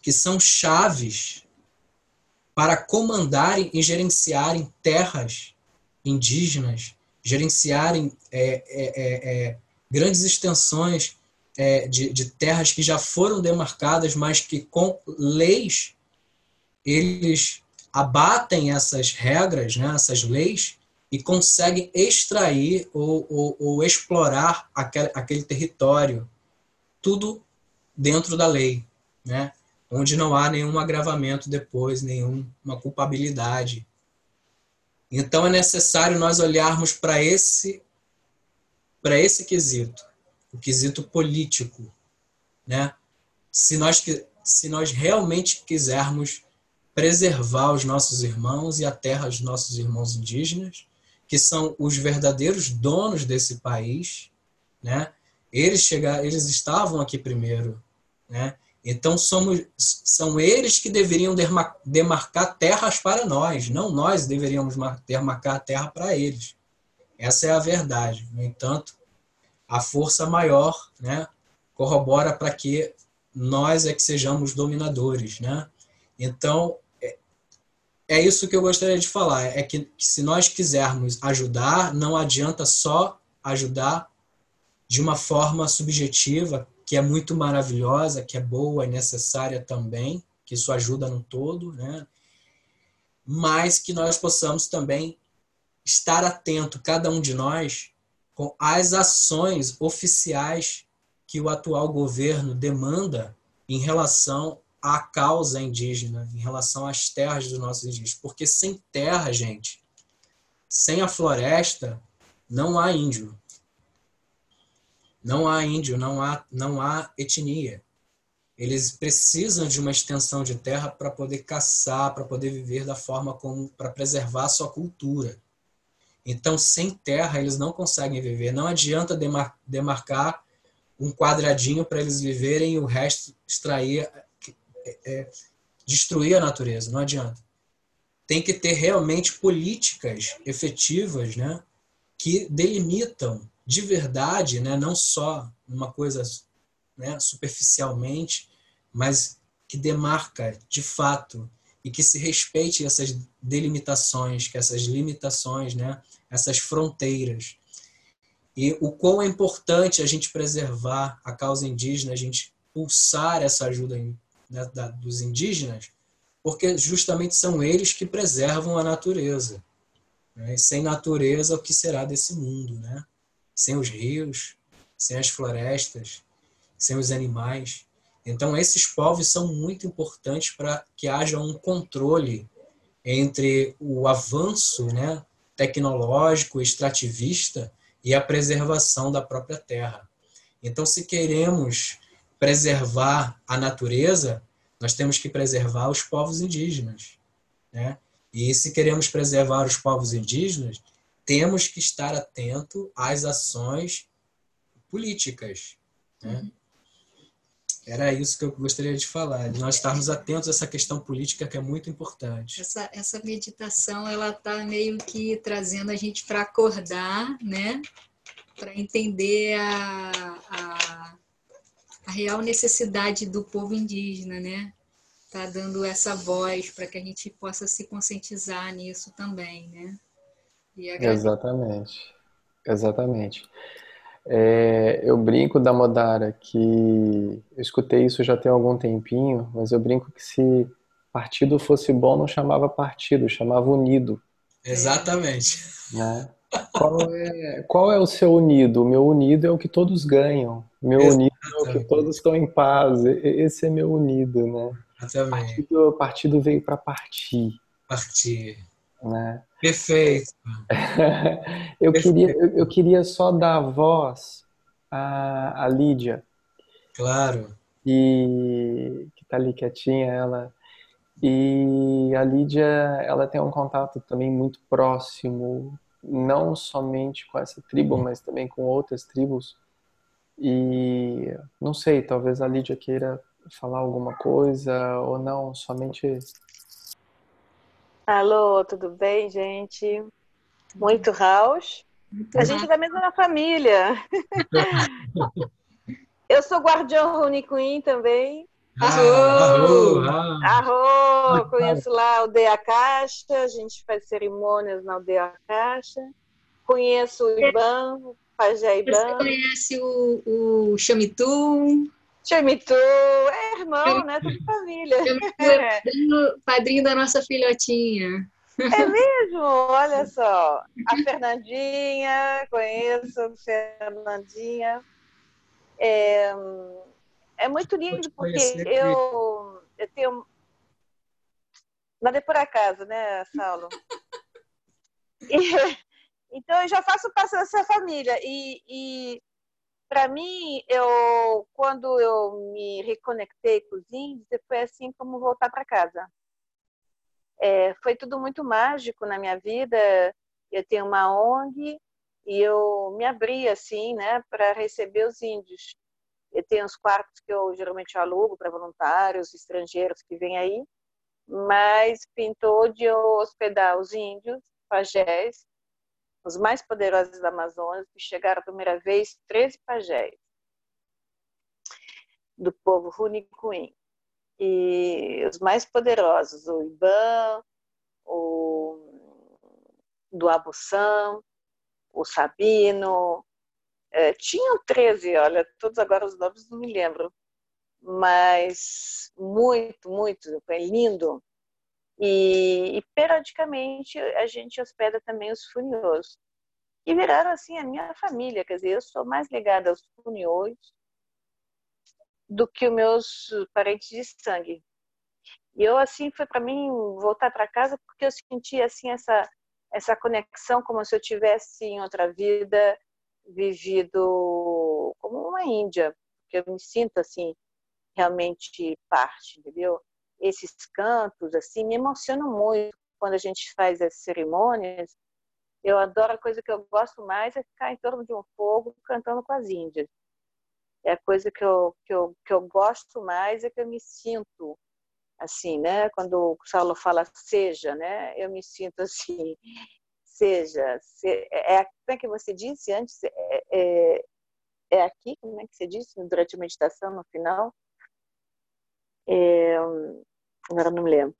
que são chaves para comandarem e gerenciarem terras indígenas, gerenciarem é, é, é, é, grandes extensões é, de, de terras que já foram demarcadas, mas que com leis eles abatem essas regras, né, essas leis, e conseguem extrair ou, ou, ou explorar aquele, aquele território. Tudo dentro da lei, né? onde não há nenhum agravamento depois, nenhuma culpabilidade. Então é necessário nós olharmos para esse para esse quesito, o quesito político, né? Se nós se nós realmente quisermos preservar os nossos irmãos e a terra dos nossos irmãos indígenas, que são os verdadeiros donos desse país, né? Eles chegaram, eles estavam aqui primeiro, né? Então somos, são eles que deveriam demarcar terras para nós, não nós deveríamos demarcar a terra para eles. Essa é a verdade. No entanto, a força maior, né, corrobora para que nós é que sejamos dominadores, né? Então é, é isso que eu gostaria de falar, é que, que se nós quisermos ajudar, não adianta só ajudar de uma forma subjetiva, que é muito maravilhosa, que é boa e necessária também, que isso ajuda no todo, né? Mas que nós possamos também estar atento, cada um de nós, com as ações oficiais que o atual governo demanda em relação à causa indígena, em relação às terras dos nossos indígenas. Porque sem terra, gente, sem a floresta, não há índio. Não há índio, não há, não há etnia. Eles precisam de uma extensão de terra para poder caçar, para poder viver da forma como, para preservar a sua cultura. Então, sem terra, eles não conseguem viver. Não adianta demar, demarcar um quadradinho para eles viverem e o resto extrair, é, é, destruir a natureza. Não adianta. Tem que ter realmente políticas efetivas né, que delimitam de verdade, né, não só uma coisa né, superficialmente, mas que demarca de fato e que se respeite essas delimitações, que essas limitações, né, essas fronteiras. E o quão é importante a gente preservar a causa indígena, a gente pulsar essa ajuda né, da, dos indígenas, porque justamente são eles que preservam a natureza. Né? sem natureza, o que será desse mundo, né? Sem os rios, sem as florestas, sem os animais. Então, esses povos são muito importantes para que haja um controle entre o avanço né, tecnológico, extrativista e a preservação da própria terra. Então, se queremos preservar a natureza, nós temos que preservar os povos indígenas. Né? E se queremos preservar os povos indígenas, temos que estar atento às ações políticas. Né? Era isso que eu gostaria de falar, de nós estarmos atentos a essa questão política que é muito importante. Essa, essa meditação, ela está meio que trazendo a gente para acordar, né? Para entender a, a, a real necessidade do povo indígena, né? Tá dando essa voz para que a gente possa se conscientizar nisso também, né? Exatamente, exatamente. É, eu brinco da Modara que eu escutei isso já tem algum tempinho, mas eu brinco que se partido fosse bom não chamava partido, chamava unido. Exatamente. Né? Qual, é, qual é o seu unido? O meu unido é o que todos ganham. Meu Exatamente. unido é o que todos estão em paz. Esse é meu unido, né? Exatamente. Partido, partido veio para partir. Partir. Né? Perfeito. eu, Perfeito. Queria, eu, eu, queria só dar voz à, à Lídia. Claro. E que está ali quietinha, ela. E a Lídia, ela tem um contato também muito próximo, não somente com essa tribo, mas também com outras tribos. E não sei, talvez a Lídia queira falar alguma coisa ou não, somente Alô, tudo bem, gente? Muito house. A gente é da mesma família. Eu sou guardião Rune Queen também. Arro! Arro! Conheço lá a aldeia Caixa, a gente faz cerimônias na aldeia Caixa. Conheço o Iban, o Pajé Iban. Você conhece o, o Chamitum? Chamitu, é irmão, né? Tudo família. é padrinho, padrinho da nossa filhotinha. É mesmo? Olha só. A Fernandinha, conheço a Fernandinha. É, é muito lindo porque eu, eu tenho. Nada é por acaso, né, Saulo? E, então eu já faço parte dessa família. E, e para mim, eu quando eu me reconectei com os índios, foi assim como voltar para casa. É, foi tudo muito mágico na minha vida. Eu tenho uma ONG e eu me abri assim, né, para receber os índios. Eu tenho os quartos que eu geralmente alugo para voluntários estrangeiros que vêm aí, mas pintou de eu hospedar os índios, pajés, os mais poderosos da Amazônia, que chegaram a primeira vez 13 pajés do povo Runicuim. E os mais poderosos, o Iban, o do Abuçam, o Sabino, é, tinham 13, olha, todos agora os nomes não me lembro, mas muito, muito, foi lindo. E, e, periodicamente a gente hospeda também os funiôs, que viraram assim a minha família, quer dizer, eu sou mais ligada aos funiôs do que os meus parentes de sangue. E eu assim foi para mim voltar para casa porque eu senti assim essa essa conexão como se eu tivesse em outra vida vivido como uma índia, que eu me sinto assim realmente parte, entendeu? Esses cantos, assim, me emocionam muito quando a gente faz as cerimônias. Eu adoro a coisa que eu gosto mais é ficar em torno de um fogo cantando com as índias. É a coisa que eu, que eu, que eu gosto mais, é que eu me sinto assim, né? Quando o Saulo fala seja, né? Eu me sinto assim, seja. Se, é, é, como é que você disse antes? É, é, é aqui, como é que você disse durante a meditação, no final? É, agora não me lembro.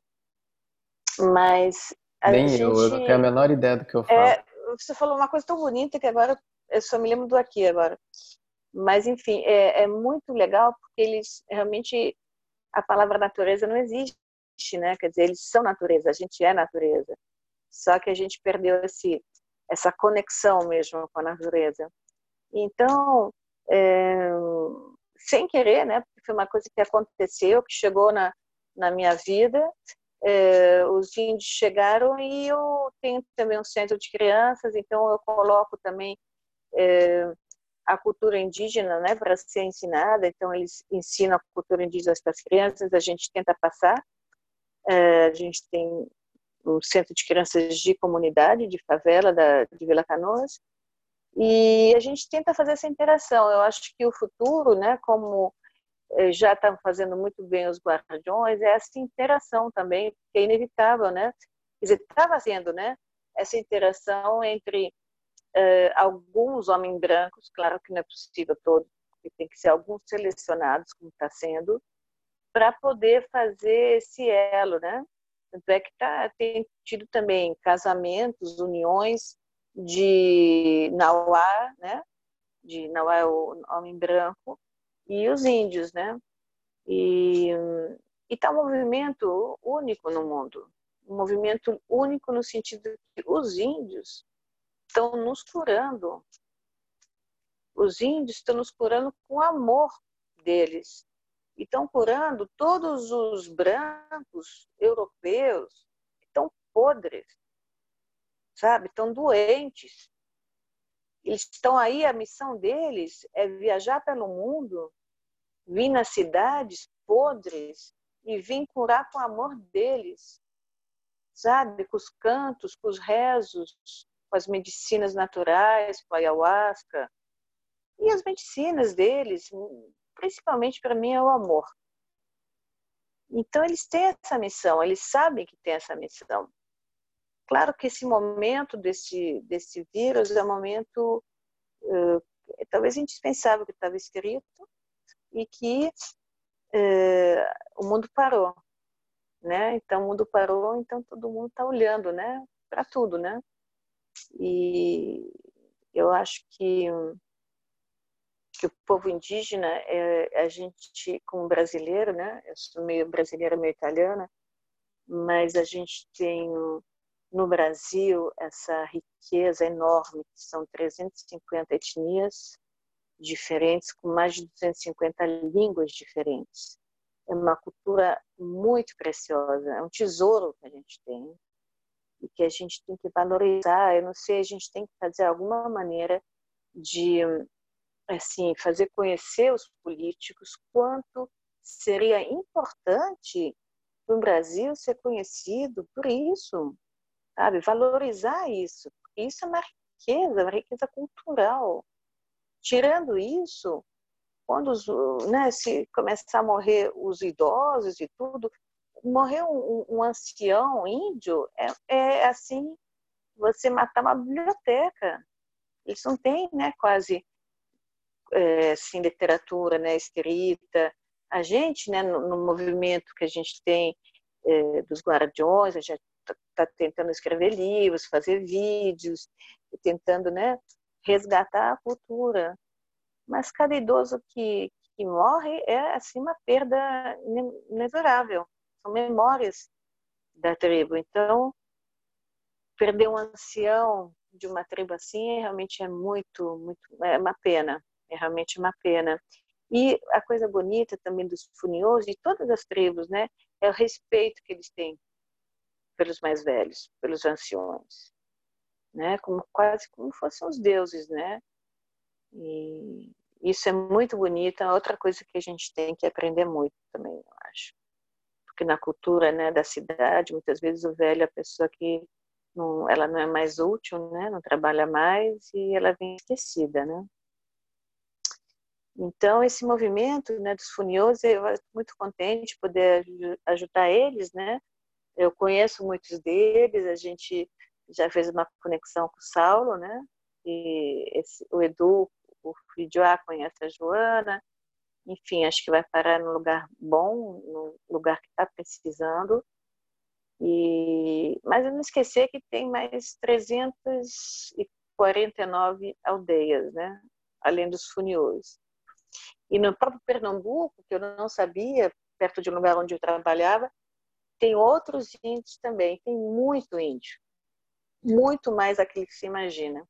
Mas. Nem gente, eu, eu não tenho a menor ideia do que eu falo. É, você falou uma coisa tão bonita que agora eu só me lembro do aqui agora. Mas, enfim, é, é muito legal porque eles realmente. A palavra natureza não existe, né? Quer dizer, eles são natureza, a gente é natureza. Só que a gente perdeu esse, essa conexão mesmo com a natureza. Então, é, sem querer, né? Porque foi uma coisa que aconteceu, que chegou na, na minha vida. É, os índios chegaram e eu tenho também um centro de crianças, então eu coloco também é, a cultura indígena né, para ser ensinada. Então, eles ensinam a cultura indígena para as crianças, a gente tenta passar. É, a gente tem um centro de crianças de comunidade, de favela, da, de Vila Canoas, e a gente tenta fazer essa interação. Eu acho que o futuro, né, como já estão fazendo muito bem os guardiões, é essa interação também, que é inevitável, né? Quer dizer, está fazendo, né? Essa interação entre uh, alguns homens brancos, claro que não é possível todos, tem que ser alguns selecionados, como está sendo, para poder fazer esse elo, né? Tanto é que tá, tem tido também casamentos, uniões de Nauá, né? De Nauá é o homem branco, e os índios, né? E está um movimento único no mundo, um movimento único no sentido que os índios estão nos curando. Os índios estão nos curando com o amor deles. E estão curando todos os brancos europeus que estão podres, sabe? Estão doentes. Eles estão aí, a missão deles é viajar pelo mundo, vir nas cidades podres e vir curar com o amor deles, sabe? Com os cantos, com os rezos, com as medicinas naturais, com a ayahuasca. E as medicinas deles, principalmente para mim, é o amor. Então, eles têm essa missão, eles sabem que tem essa missão. Claro que esse momento desse, desse vírus é um momento uh, talvez indispensável que estava escrito e que uh, o mundo parou, né? Então o mundo parou, então todo mundo está olhando, né? Para tudo, né? E eu acho que que o povo indígena é a gente como brasileiro, né? Eu sou meio brasileira, meio italiana, mas a gente tem no Brasil essa riqueza enorme, que são 350 etnias diferentes, com mais de 250 línguas diferentes. É uma cultura muito preciosa, é um tesouro que a gente tem e que a gente tem que valorizar. Eu não sei, a gente tem que fazer alguma maneira de assim fazer conhecer os políticos quanto seria importante para o Brasil ser conhecido por isso, sabe? Valorizar isso. Isso é uma riqueza, uma riqueza cultural. Tirando isso, quando os, né, se começar a morrer os idosos e tudo, morrer um, um ancião índio é, é, assim, você matar uma biblioteca. Eles não têm, né, quase é, assim, literatura né, escrita. A gente, né, no, no movimento que a gente tem é, dos guardiões, a gente está tentando escrever livros, fazer vídeos, tentando né, resgatar a cultura. Mas cada idoso que, que morre é assim uma perda inevitável. São memórias da tribo. Então, perder um ancião de uma tribo assim realmente é muito, muito, é uma pena. É realmente uma pena. E a coisa bonita também dos funiosos e todas as tribos, né, é o respeito que eles têm pelos mais velhos, pelos anciões, né? Como quase como fossem os deuses, né? E isso é muito bonito. É outra coisa que a gente tem que aprender muito também, eu acho, porque na cultura, né, da cidade, muitas vezes o velho é a pessoa que não, ela não é mais útil, né? Não trabalha mais e ela vem esquecida, né? Então, esse movimento né, dos funiosos, eu estou muito contente de poder ajudar eles, né? Eu conheço muitos deles, a gente já fez uma conexão com o Saulo, né? E esse, o Edu, o Fridiá conhece a Joana. Enfim, acho que vai parar no lugar bom, no lugar que está precisando. E, mas eu não esquecer que tem mais 349 aldeias, né? Além dos funiões. E no próprio Pernambuco, que eu não sabia, perto de um lugar onde eu trabalhava, tem outros índios também, tem muito índio. Muito mais aquilo que se imagina.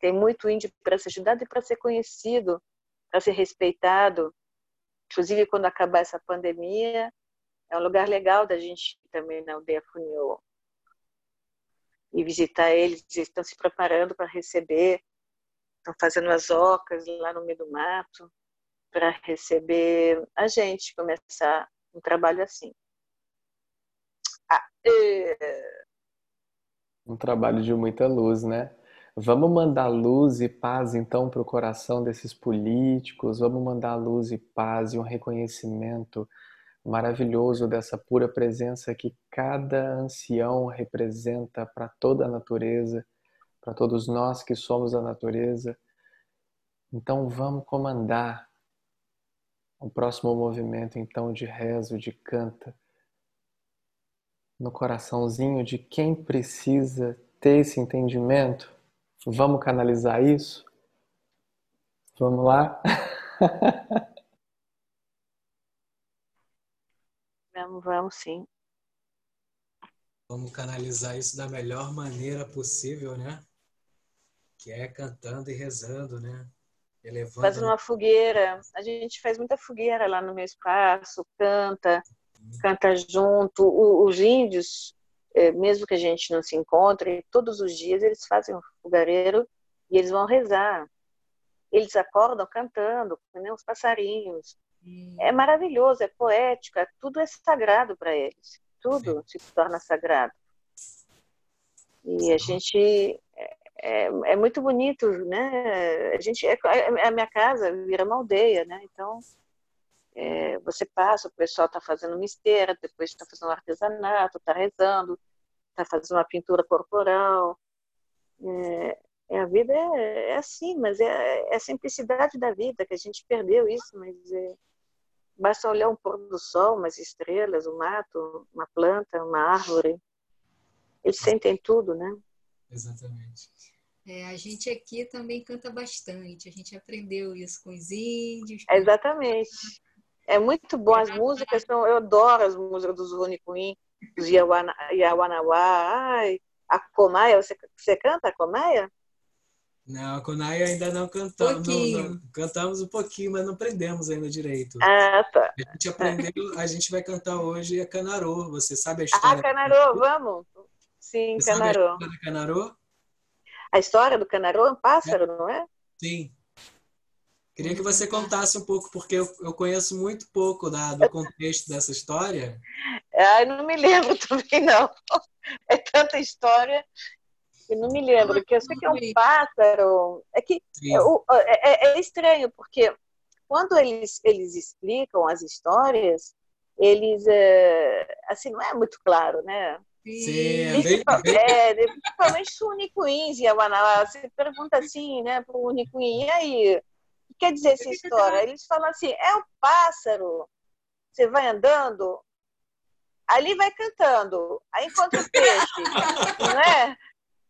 Tem muito índio para ser ajudado e para ser conhecido, para ser respeitado. Inclusive, quando acabar essa pandemia, é um lugar legal da gente também na aldeia Funiô e visitar eles. Eles estão se preparando para receber, estão fazendo as ocas lá no meio do mato para receber a gente, começar um trabalho assim. Um trabalho de muita luz, né? Vamos mandar luz e paz então para o coração desses políticos, vamos mandar luz e paz e um reconhecimento maravilhoso dessa pura presença que cada ancião representa para toda a natureza, para todos nós que somos a natureza. Então vamos comandar o próximo movimento então de rezo, de canta no coraçãozinho de quem precisa ter esse entendimento Vamos canalizar isso? Vamos lá? Vamos, vamos sim. Vamos canalizar isso da melhor maneira possível, né? Que é cantando e rezando, né? Elevando. Fazendo uma fogueira. A gente faz muita fogueira lá no meu espaço, canta, canta junto. O, os índios, é, mesmo que a gente não se encontre, todos os dias eles fazem um fogareiro e eles vão rezar. Eles acordam cantando, nem os passarinhos. Hum. É maravilhoso, é poético, é, tudo é sagrado para eles. Tudo Sim. se torna sagrado. E a gente é, é, é, muito bonito, né? A gente é, a minha casa vira uma aldeia, né? Então é, você passa, o pessoal está fazendo uma esteira, depois está fazendo um artesanato, está rezando, está fazendo uma pintura corporal. É, é, a vida é, é, assim, mas é, é, a simplicidade da vida, que a gente perdeu isso, mas é, basta olhar um pôr do sol, umas estrelas, um mato, uma planta, uma árvore. Eles sentem tudo, né? Exatamente. É, a gente aqui também canta bastante, a gente aprendeu isso com os índios. Exatamente. É muito bom as músicas, são, eu adoro as músicas dos Rony Queen os Yawanawá, ai, a Comaia, você, você canta a Comaia? Não, a Conaia ainda não cantamos. Não, não, cantamos um pouquinho, mas não aprendemos ainda direito. Ah, tá. A gente aprendeu, a gente vai cantar hoje a Canarô. Você sabe a história? Ah, Canarô, vamos. Sim, Você Canarô. Sabe a história do Canarô? A história do Canarô é um pássaro, é. não é? Sim. Queria que você contasse um pouco, porque eu, eu conheço muito pouco da, do contexto dessa história. Ah, não me lembro também, não. É tanta história que não me lembro. Porque eu sei que é um pássaro. É que é, é, é, estranho, porque quando eles, eles explicam as histórias, eles. É, assim, não é muito claro, né? Sim, é bem, é, principalmente o Unicuins e a Você pergunta assim, né, para o Unicuim, e aí? Quer dizer essa história? Eles falam assim: é o pássaro. Você vai andando, ali vai cantando, aí encontra o peixe, não é?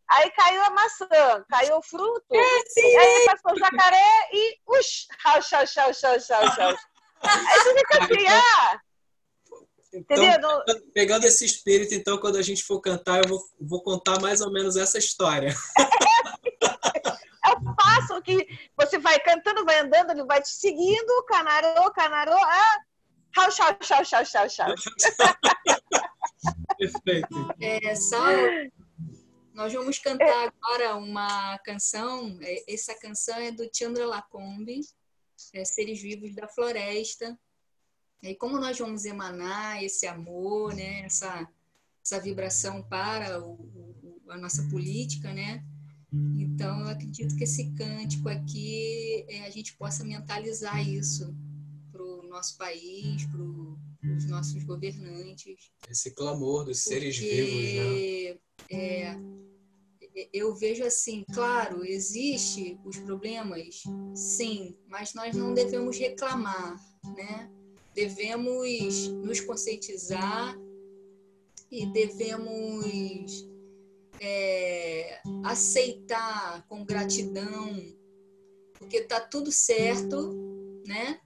Aí caiu a maçã, caiu o fruto, é, aí passou o jacaré e ux, chau, chau, chau, chau, chau, chau. Aí você fica assim, ah, então, pegando esse espírito, então, quando a gente for cantar, eu vou, vou contar mais ou menos essa história. O pássaro que você vai cantando, vai andando, ele vai te seguindo, canarô, canarô, ah, chau, chau, chau, chau, chau, chau. Perfeito. É, só nós vamos cantar agora uma canção, é, essa canção é do Chandra Lacombe, é Seres Vivos da Floresta. E como nós vamos emanar esse amor, né, essa, essa vibração para o, o, a nossa política, né? Então, eu acredito que esse cântico aqui é, a gente possa mentalizar isso para o nosso país, para os nossos governantes. Esse clamor dos seres vivos, né? É, eu vejo assim, claro, existe os problemas, sim, mas nós não devemos reclamar, né? Devemos nos conscientizar e devemos é, aceitar com gratidão, porque está tudo certo, né?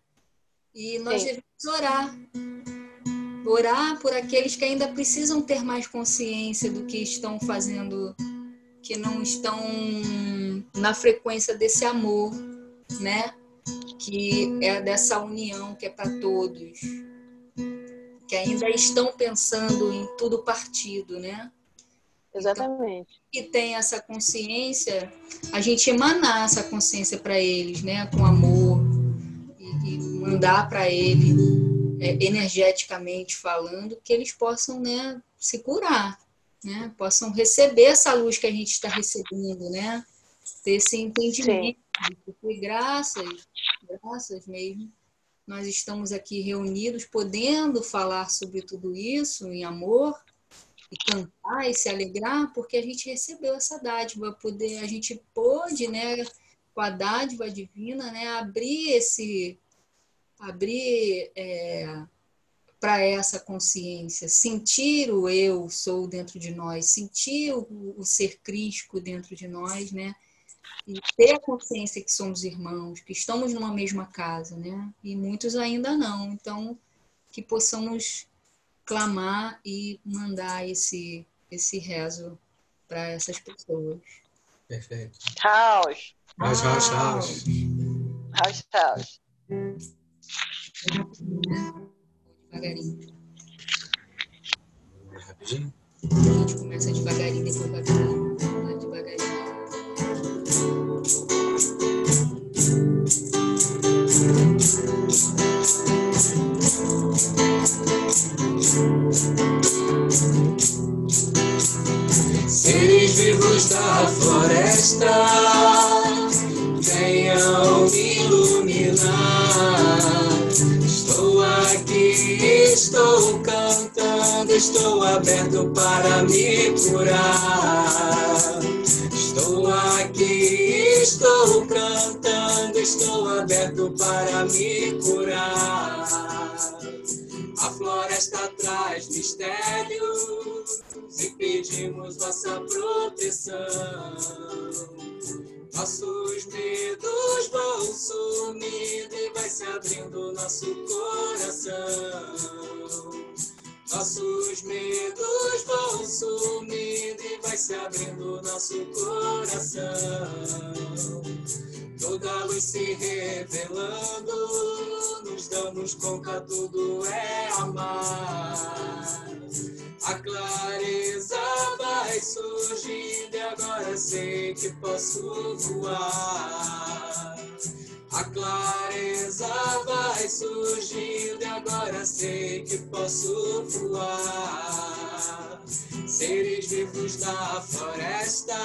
E nós Sim. devemos orar. Orar por aqueles que ainda precisam ter mais consciência do que estão fazendo, que não estão na frequência desse amor, né? Que é dessa união que é para todos, que ainda estão pensando em tudo partido, né? Exatamente. E tem essa consciência, a gente emanar essa consciência para eles, né, com amor e, e mandar para ele é, energeticamente falando que eles possam, né, se curar, né, possam receber essa luz que a gente está recebendo, né, ter esse entendimento, porque graças, graças mesmo, nós estamos aqui reunidos, podendo falar sobre tudo isso em amor e cantar e se alegrar, porque a gente recebeu essa dádiva, poder, a gente pôde, né, com a dádiva divina, né, abrir esse, abrir é, para essa consciência, sentir o eu sou dentro de nós, sentir o, o ser crístico dentro de nós, né, e ter a consciência que somos irmãos, que estamos numa mesma casa, né? E muitos ainda não. Então, que possamos clamar e mandar esse esse rezo para essas pessoas. Perfeito. House. House, house, house. House, house. Devagarinho. Rapidinho. A gente começa devagarinho, depois vai lá devagarinho. Seres vivos da floresta, venham me iluminar. Estou aqui, estou cantando, estou aberto para me curar. Estou aqui, estou cantando, estou aberto para me curar. Floresta traz mistérios e pedimos vossa proteção. Nossos medos vão sumindo e vai se abrindo nosso coração. Nossos medos vão sumindo e vai se abrindo nosso coração. Toda luz se revelando, nos damos conta, tudo é amar. A clareza vai surgindo e agora sei que posso voar. A clareza vai surgindo e agora sei que posso voar. Seres vivos da floresta,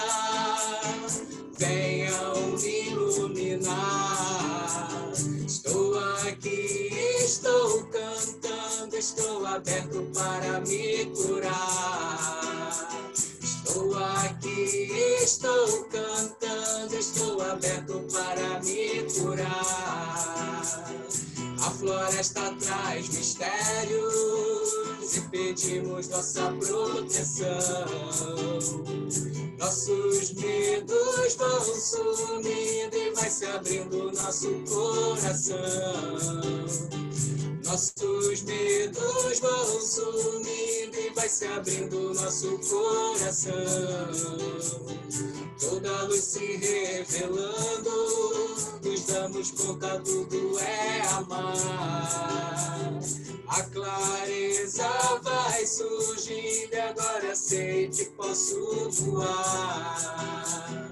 venham me iluminar. Estou aqui, estou cantando, estou aberto para me curar. Estou aqui, estou cantando, estou aberto para me curar. A floresta traz mistérios e pedimos nossa proteção. Nossos medos vão sumindo e vai se abrindo nosso coração. Nossos medos vão sumindo e vai se abrindo nosso coração. Toda luz se revelando, nos damos conta, tudo é amar. A clareza vai surgindo e agora sei que posso voar.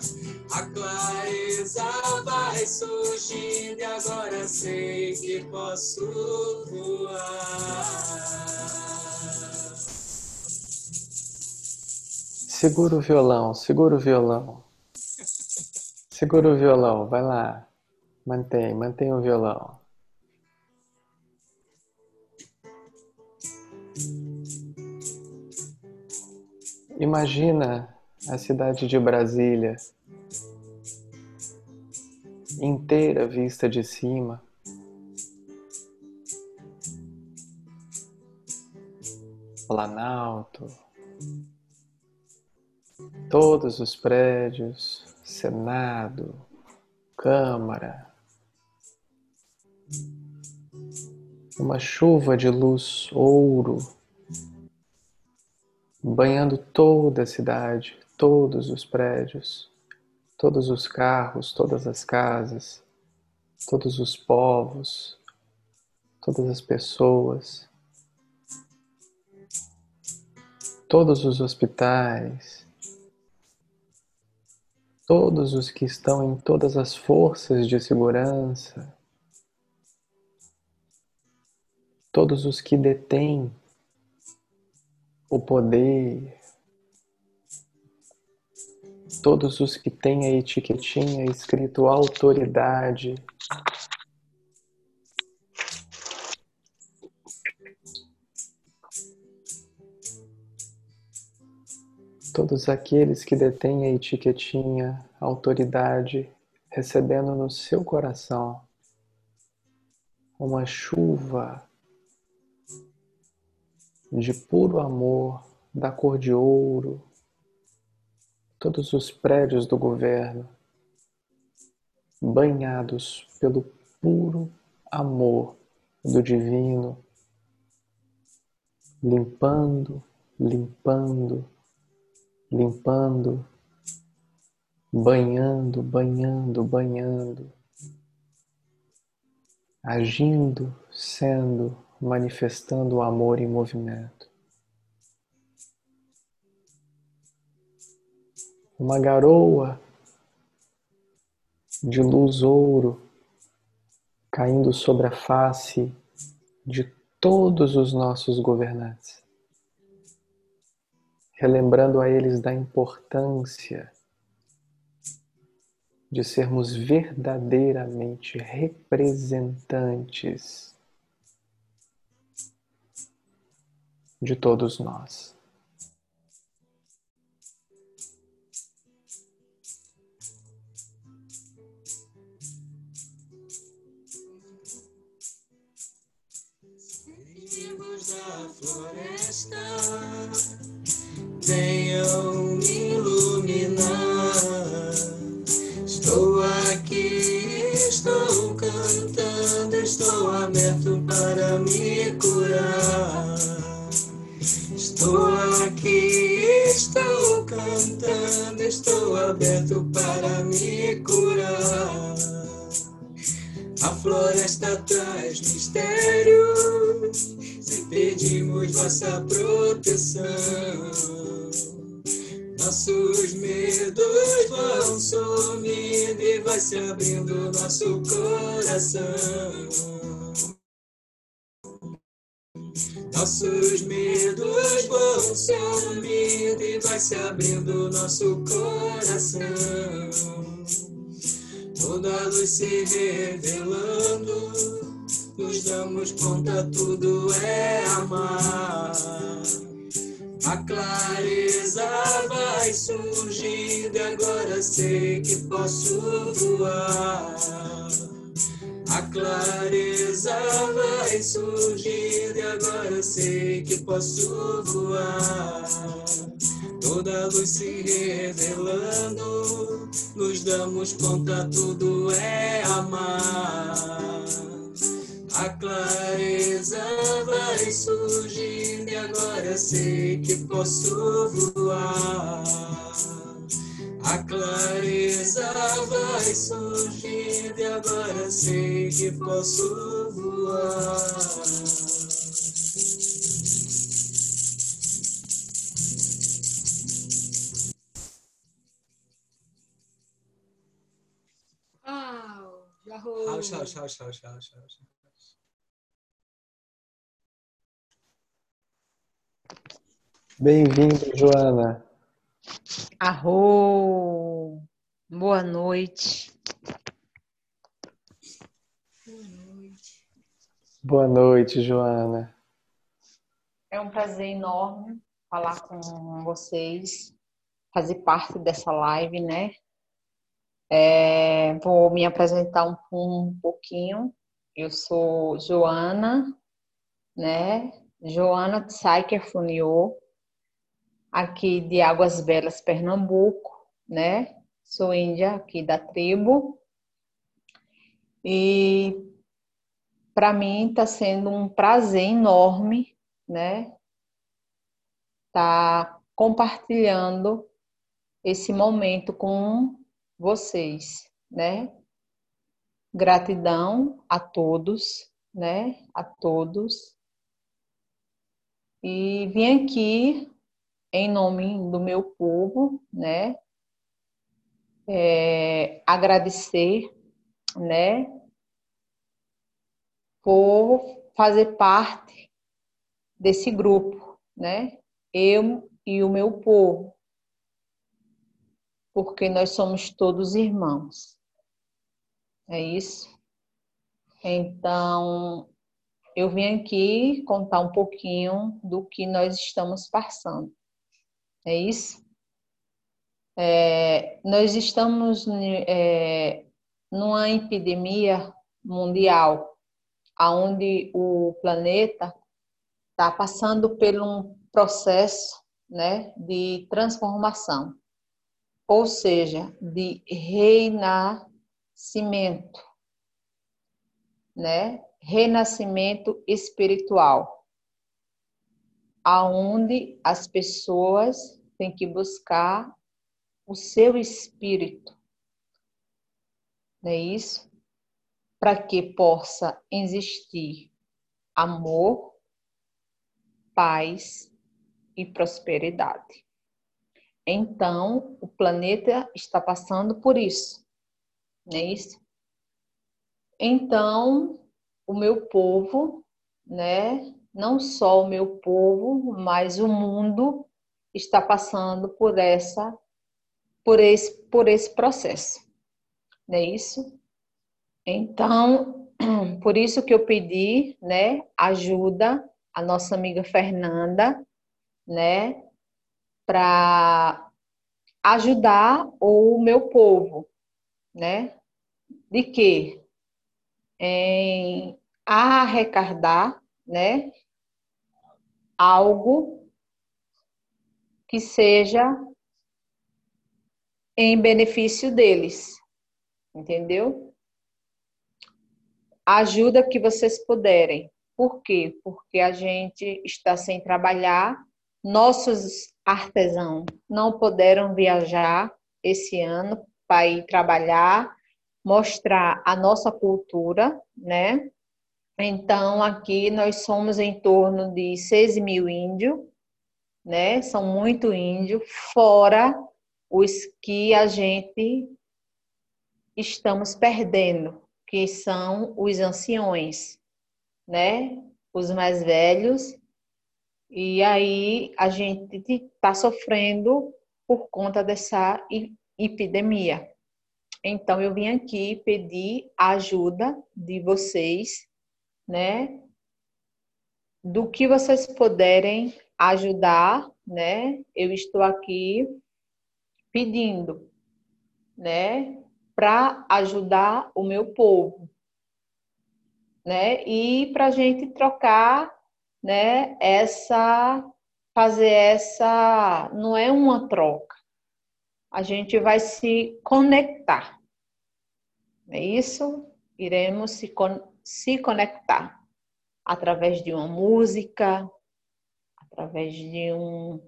A clareza vai surgindo e agora sei que posso voar. Segura o violão, segura o violão. Segura o violão, vai lá. Mantém, mantém o violão. Imagina a cidade de Brasília inteira vista de cima. Planalto, todos os prédios, Senado, Câmara, uma chuva de luz ouro. Banhando toda a cidade, todos os prédios, todos os carros, todas as casas, todos os povos, todas as pessoas, todos os hospitais, todos os que estão em todas as forças de segurança, todos os que detêm o poder, todos os que têm a etiquetinha escrito autoridade. Todos aqueles que detêm a etiquetinha autoridade, recebendo no seu coração uma chuva de puro amor da cor de ouro, todos os prédios do governo banhados pelo puro amor do divino, limpando, limpando, limpando, banhando, banhando, banhando, agindo, sendo, manifestando o amor em movimento. Uma garoa de luz ouro caindo sobre a face de todos os nossos governantes, relembrando a eles da importância de sermos verdadeiramente representantes de todos nós. Da floresta venham iluminar. Estou aqui, estou cantando, estou aberto para me curar. Estou aqui, estou cantando, estou aberto para me curar. A floresta traz mistérios, se pedimos vossa proteção. Nossos medos vão sumindo e vai se abrindo nosso coração. Nossos medos vão sumindo e vai se abrindo nosso coração. Toda luz se revelando, nos damos conta, tudo é amar. A clareza vai surgindo agora sei que posso voar. A clareza vai surgindo agora sei que posso voar. Toda luz se revelando, nos damos conta, tudo é amar. A clareza vai surgindo e agora sei que posso voar. A clareza vai surgindo e agora sei que posso voar. Tchau, tchau, tchau, tchau, tchau, tchau. Bem-vindo, Joana. Arro! Boa noite. Boa noite. Boa noite, Joana. É um prazer enorme falar com vocês, fazer parte dessa live, né? É, vou me apresentar um, um pouquinho. Eu sou Joana, né? Joana Tsaiker Funiô, aqui de Águas Belas, Pernambuco, né? Sou índia aqui da tribo. E para mim está sendo um prazer enorme, né? Tá compartilhando esse momento com vocês, né? Gratidão a todos, né? A todos. E vim aqui em nome do meu povo, né? É, agradecer, né? Por fazer parte desse grupo, né? Eu e o meu povo. porque nós somos todos irmãos. É isso? Então, eu vim aqui contar um pouquinho do que nós estamos passando. É isso? É, nós estamos é, numa epidemia mundial, onde o planeta está passando por um processo né, de transformação, ou seja, de renascimento, né? Renascimento espiritual, aonde as pessoas têm que buscar o seu espírito, não é isso? Para que possa existir amor, paz e prosperidade. Então, o planeta está passando por isso, não é isso? Então, o meu povo, né? Não só o meu povo, mas o mundo está passando por essa por esse por esse processo. Não é isso? Então, por isso que eu pedi, né, ajuda a nossa amiga Fernanda, né, para ajudar o meu povo, né? De quê? Em arrecadar, né, algo que seja em benefício deles, entendeu? Ajuda que vocês puderem. Por quê? Porque a gente está sem trabalhar, nossos artesãos não puderam viajar esse ano para ir trabalhar, mostrar a nossa cultura, né? Então, aqui nós somos em torno de 6 mil índios, né? São muito índios, fora os que a gente estamos perdendo, que são os anciões, né? Os mais velhos. E aí a gente está sofrendo por conta dessa epidemia. Então, eu vim aqui pedir a ajuda de vocês, né? Do que vocês puderem ajudar, né? Eu estou aqui pedindo, né? Para ajudar o meu povo, né? E para a gente trocar, né? Essa, fazer essa, não é uma troca, a gente vai se conectar é isso? Iremos se, con se conectar através de uma música, através de, um,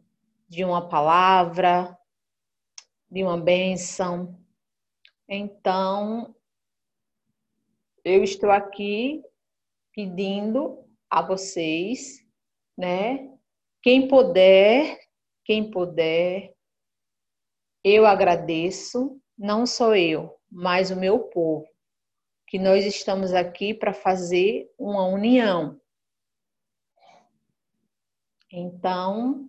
de uma palavra, de uma bênção. Então, eu estou aqui pedindo a vocês, né? Quem puder, quem puder, eu agradeço, não sou eu, mas o meu povo, que nós estamos aqui para fazer uma união. Então,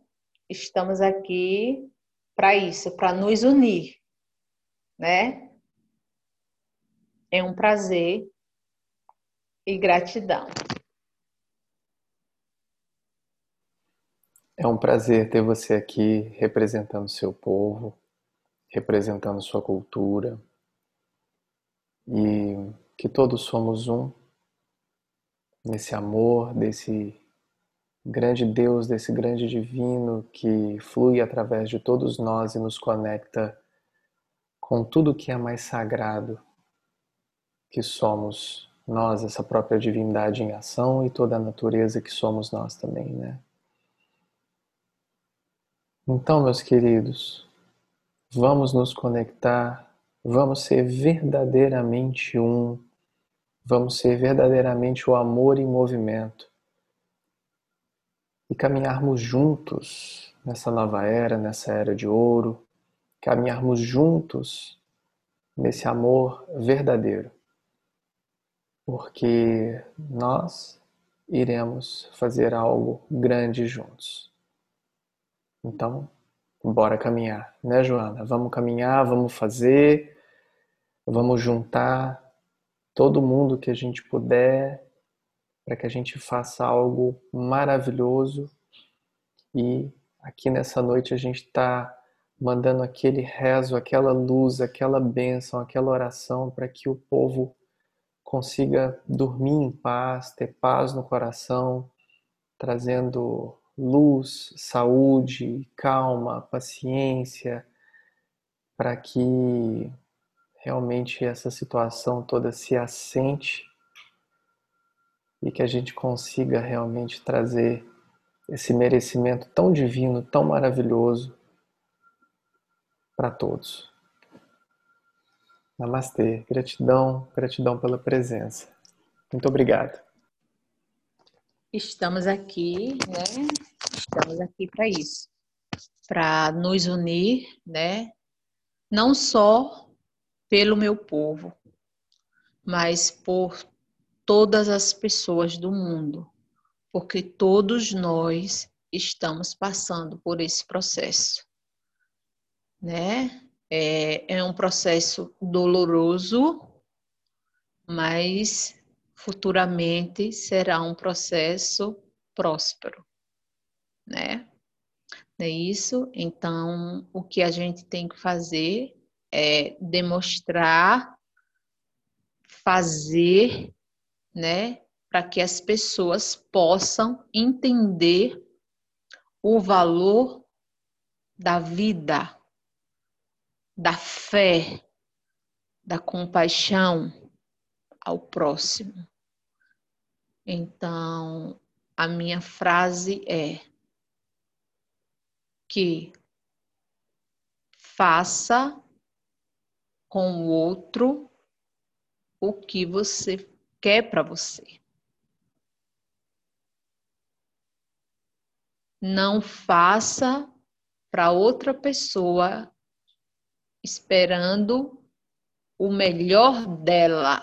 estamos aqui para isso, para nos unir, né? É um prazer e gratidão. É um prazer ter você aqui representando seu povo, representando sua cultura, e que todos somos um nesse amor desse grande Deus, desse grande divino que flui através de todos nós e nos conecta com tudo que é mais sagrado, que somos nós, essa própria divindade em ação e toda a natureza que somos nós também, né? Então, meus queridos, vamos nos conectar Vamos ser verdadeiramente um. Vamos ser verdadeiramente o amor em movimento. E caminharmos juntos nessa nova era, nessa era de ouro. Caminharmos juntos nesse amor verdadeiro. Porque nós iremos fazer algo grande juntos. Então, bora caminhar, né, Joana? Vamos caminhar, vamos fazer, vamos juntar todo mundo que a gente puder para que a gente faça algo maravilhoso e aqui nessa noite a gente está mandando aquele rezo, aquela luz, aquela bênção, aquela oração para que o povo consiga dormir em paz, ter paz no coração, trazendo luz, saúde, calma, paciência, para que realmente essa situação toda se assente e que a gente consiga realmente trazer esse merecimento tão divino, tão maravilhoso para todos. Namastê, gratidão, gratidão pela presença. Muito obrigado. Estamos aqui, né? Estamos aqui para isso, para nos unir, né? Não só pelo meu povo, mas por todas as pessoas do mundo, porque todos nós estamos passando por esse processo, né? É, é um processo doloroso, mas futuramente será um processo próspero, né? Não é isso? Então, o que a gente tem que fazer é demonstrar, fazer, né? Para que as pessoas possam entender o valor da vida, da fé, da compaixão ao próximo. Então, a minha frase é que faça com o outro o que você quer para você. Não faça para outra pessoa esperando o melhor dela,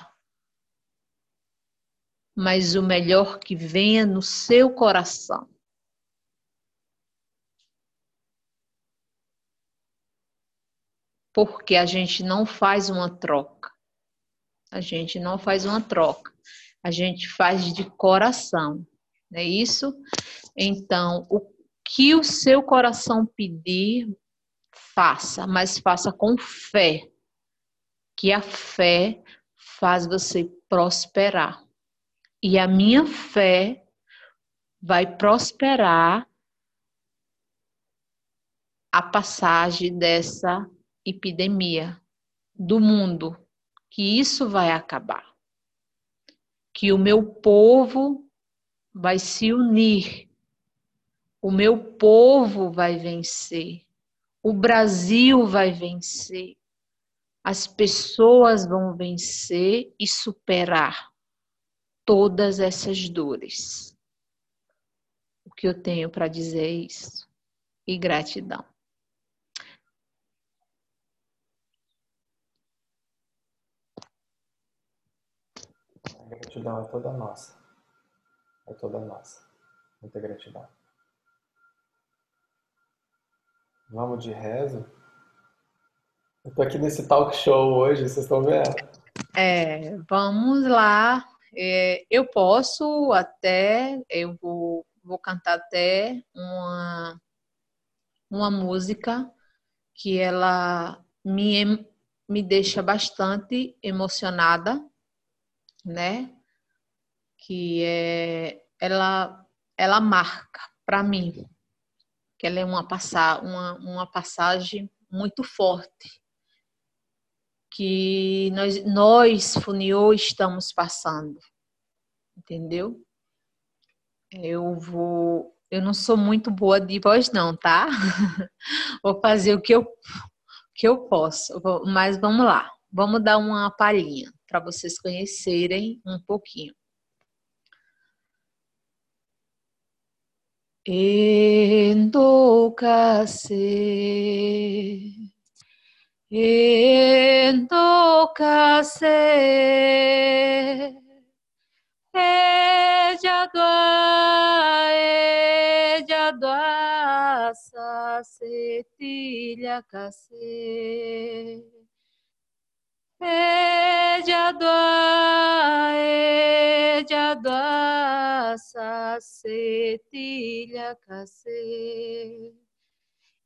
mas o melhor que venha no seu coração. Porque a gente não faz uma troca. A gente não faz uma troca. A gente faz de coração. Não é isso? Então, o que o seu coração pedir, faça, mas faça com fé, que a fé faz você prosperar. E a minha fé vai prosperar a passagem dessa epidemia do mundo, que isso vai acabar. Que o meu povo vai se unir. O meu povo vai vencer o Brasil vai vencer. As pessoas vão vencer e superar todas essas dores. O que eu tenho para dizer é isso. E gratidão. Gratidão é toda nossa. É toda nossa. Muita gratidão. Vamos de rezo? Eu tô aqui nesse talk show hoje, vocês estão vendo? É, vamos lá. É, eu posso até, eu vou, vou cantar até uma, uma música que ela me, me deixa bastante emocionada, né? Que é, ela, ela marca para mim, que ela é uma, passa, uma, uma passagem muito forte que nós, nós Funiô, estamos passando, entendeu? Eu vou, eu não sou muito boa de voz não, tá? vou fazer o que eu, que eu posso, mas vamos lá, vamos dar uma palhinha para vocês conhecerem um pouquinho. Endokase Endokase Ejadwa Ejadwa Sase cacetilha cacê. Ejadua, ejadua, sacetilha cacê.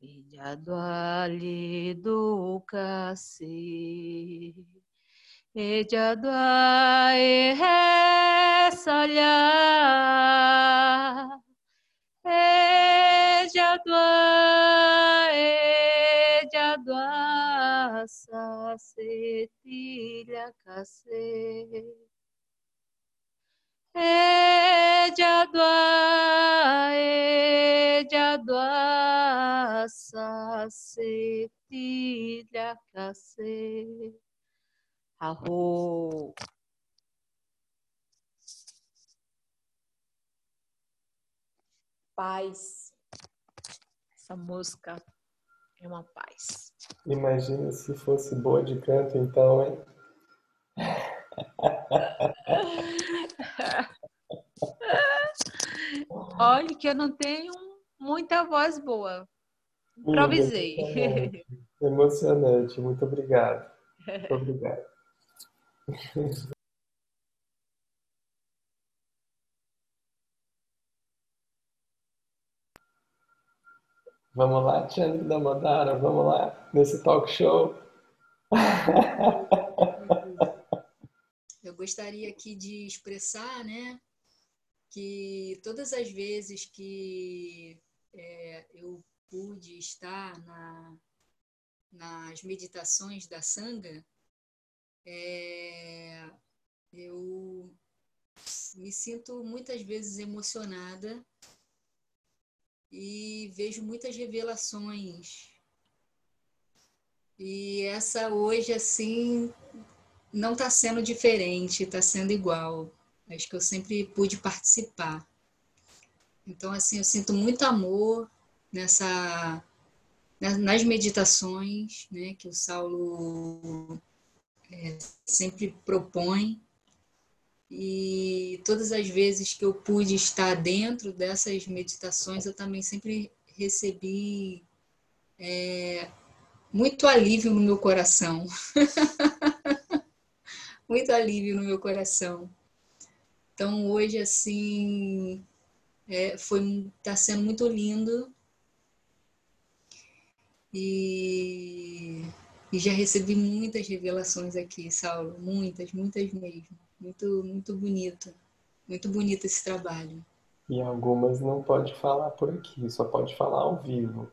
Ejadua, lido cacê. Ejadua, ehesalha. Ejadua, ejadua, sacetilha cacê. Ejadua, ejadua, sacetilha cacê. Arro. Paz. Essa música é uma paz. Imagina se fosse boa de canto, então, hein? Olha que eu não tenho muita voz boa. Improvisei. Emocionante. Emocionante. Muito obrigado. Muito obrigado. Vamos lá, Tiane da Modara, vamos lá, nesse talk show. Eu gostaria aqui de expressar, né, que todas as vezes que é, eu pude estar na, nas meditações da Sangha, é, eu me sinto muitas vezes emocionada e vejo muitas revelações. E essa hoje, assim, não está sendo diferente, está sendo igual. Acho que eu sempre pude participar. Então, assim, eu sinto muito amor nessa nas meditações, né, que o Saulo é, sempre propõe. E todas as vezes que eu pude estar dentro dessas meditações, eu também sempre recebi é, muito alívio no meu coração. muito alívio no meu coração. Então hoje assim é, foi está sendo muito lindo e e já recebi muitas revelações aqui, Saulo, muitas, muitas mesmo. Muito, muito bonito. Muito bonito esse trabalho. E algumas não pode falar por aqui, só pode falar ao vivo.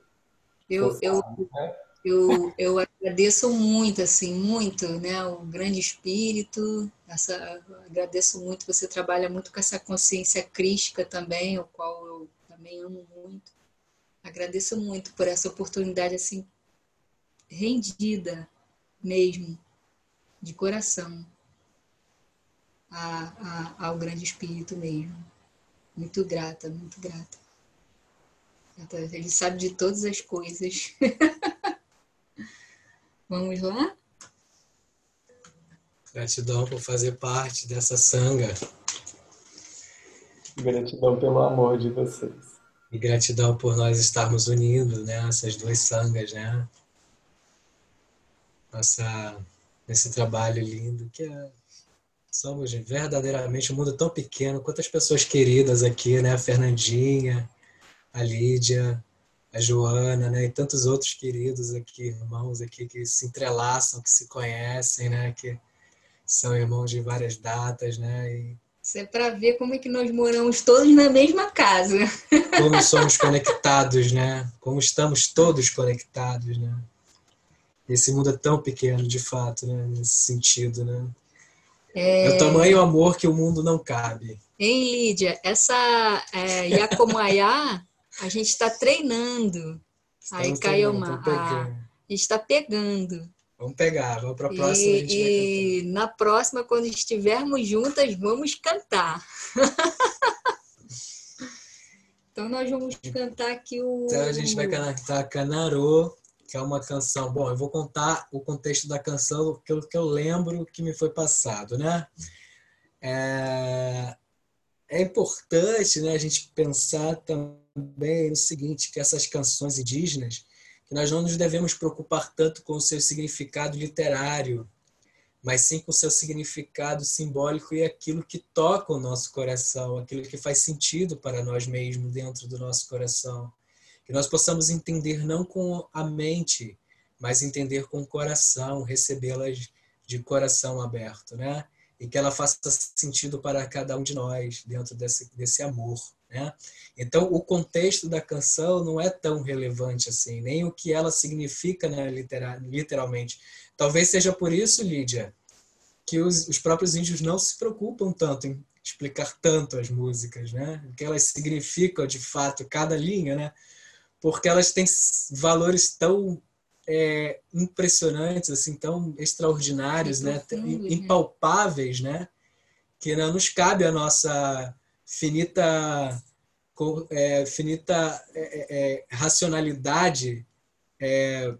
Eu, eu, né? eu, eu agradeço muito, assim, muito, né? O grande espírito, essa, agradeço muito, você trabalha muito com essa consciência crística também, o qual eu também amo muito. Agradeço muito por essa oportunidade, assim, rendida mesmo, de coração, a, a, ao grande Espírito mesmo. Muito grata, muito grata. Ele sabe de todas as coisas. Vamos lá? Gratidão por fazer parte dessa sanga. Gratidão pelo amor de vocês. E gratidão por nós estarmos unindo né, essas duas sangas, né? Nossa, nesse trabalho lindo que é somos verdadeiramente um mundo tão pequeno, quantas pessoas queridas aqui, né? A Fernandinha, a Lídia, a Joana, né? E tantos outros queridos aqui, irmãos aqui que se entrelaçam, que se conhecem, né? Que são irmãos de várias datas, né? E... Isso é para ver como é que nós moramos todos na mesma casa. Como somos conectados, né? Como estamos todos conectados, né? Esse mundo é tão pequeno, de fato, né? Nesse sentido, né? É... é o tamanho amor que o mundo não cabe. Hein, Lídia? Essa é, Yakomaya, a gente está treinando. Aí caiu uma. A, a gente está pegando. Vamos pegar, vamos para a próxima. E, e na próxima, quando estivermos juntas, vamos cantar. então, nós vamos cantar aqui o. Então, a gente vai cantar Canarô, que é uma canção. Bom, eu vou contar o contexto da canção eu, que eu lembro que me foi passado, né? É, é importante né, a gente pensar também no seguinte, que essas canções indígenas, que nós não nos devemos preocupar tanto com o seu significado literário, mas sim com o seu significado simbólico e aquilo que toca o nosso coração, aquilo que faz sentido para nós mesmos dentro do nosso coração. Que nós possamos entender não com a mente, mas entender com o coração, recebê-las de coração aberto, né? E que ela faça sentido para cada um de nós dentro desse, desse amor. Né? Então, o contexto da canção não é tão relevante assim, nem o que ela significa né, literal, literalmente. Talvez seja por isso, Lídia, que os, os próprios índios não se preocupam tanto em explicar tanto as músicas, né? O que elas significam de fato, cada linha, né? Porque elas têm valores tão é, impressionantes, assim, tão extraordinários, né? né? Impalpáveis, né? Que não nos cabe a nossa finita, é, finita é, é, é racionalidade é,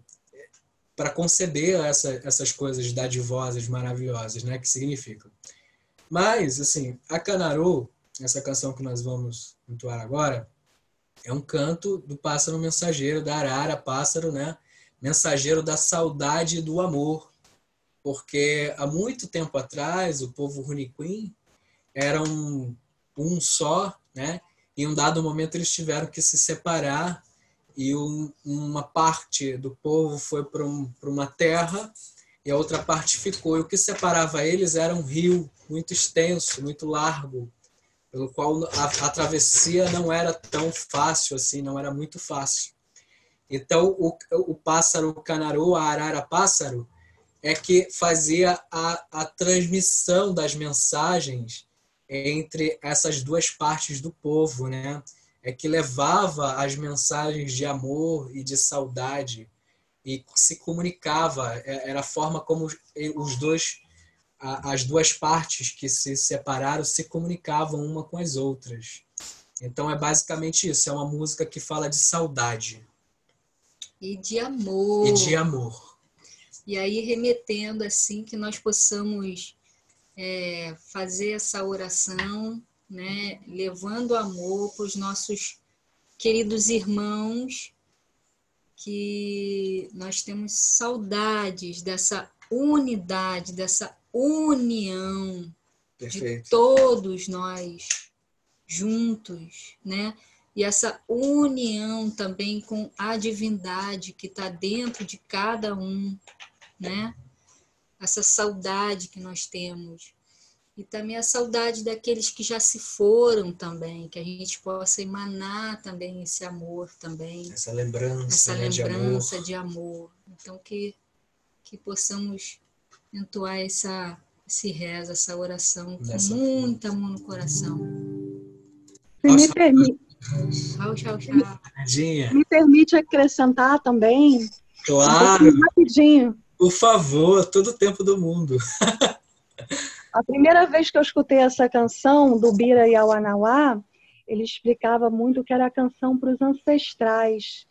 para conceber essa, essas coisas dadivosas, maravilhosas, né, que significam. Mas, assim, a Canarô, essa canção que nós vamos entoar agora, é um canto do pássaro mensageiro, da arara, pássaro, né, mensageiro da saudade e do amor. Porque há muito tempo atrás, o povo Runiquim era um um só, né? Em um dado momento eles tiveram que se separar e um, uma parte do povo foi para um, uma terra e a outra parte ficou. E o que separava eles era um rio muito extenso, muito largo, pelo qual a, a travessia não era tão fácil assim, não era muito fácil. Então, o, o pássaro canarô, a arara pássaro, é que fazia a, a transmissão das mensagens entre essas duas partes do povo, né? É que levava as mensagens de amor e de saudade e se comunicava. É, era a forma como os dois, as duas partes que se separaram se comunicavam uma com as outras. Então é basicamente isso. É uma música que fala de saudade e de amor. E de amor. E aí remetendo assim que nós possamos é, fazer essa oração, né, levando amor para os nossos queridos irmãos, que nós temos saudades dessa unidade, dessa união Perfeito. de todos nós juntos, né? E essa união também com a divindade que está dentro de cada um, né? essa saudade que nós temos. E também a saudade daqueles que já se foram também, que a gente possa emanar também esse amor também. Essa lembrança, essa né, lembrança de, amor. de amor. Então que que possamos entoar essa esse reza, essa oração com muito amor no coração. Me permite. Tchau, tchau, tchau. Me permite acrescentar também. Claro. Um rapidinho. Por favor, todo o tempo do mundo. A primeira vez que eu escutei essa canção do Bira e Awanawá, ele explicava muito que era a canção para os ancestrais.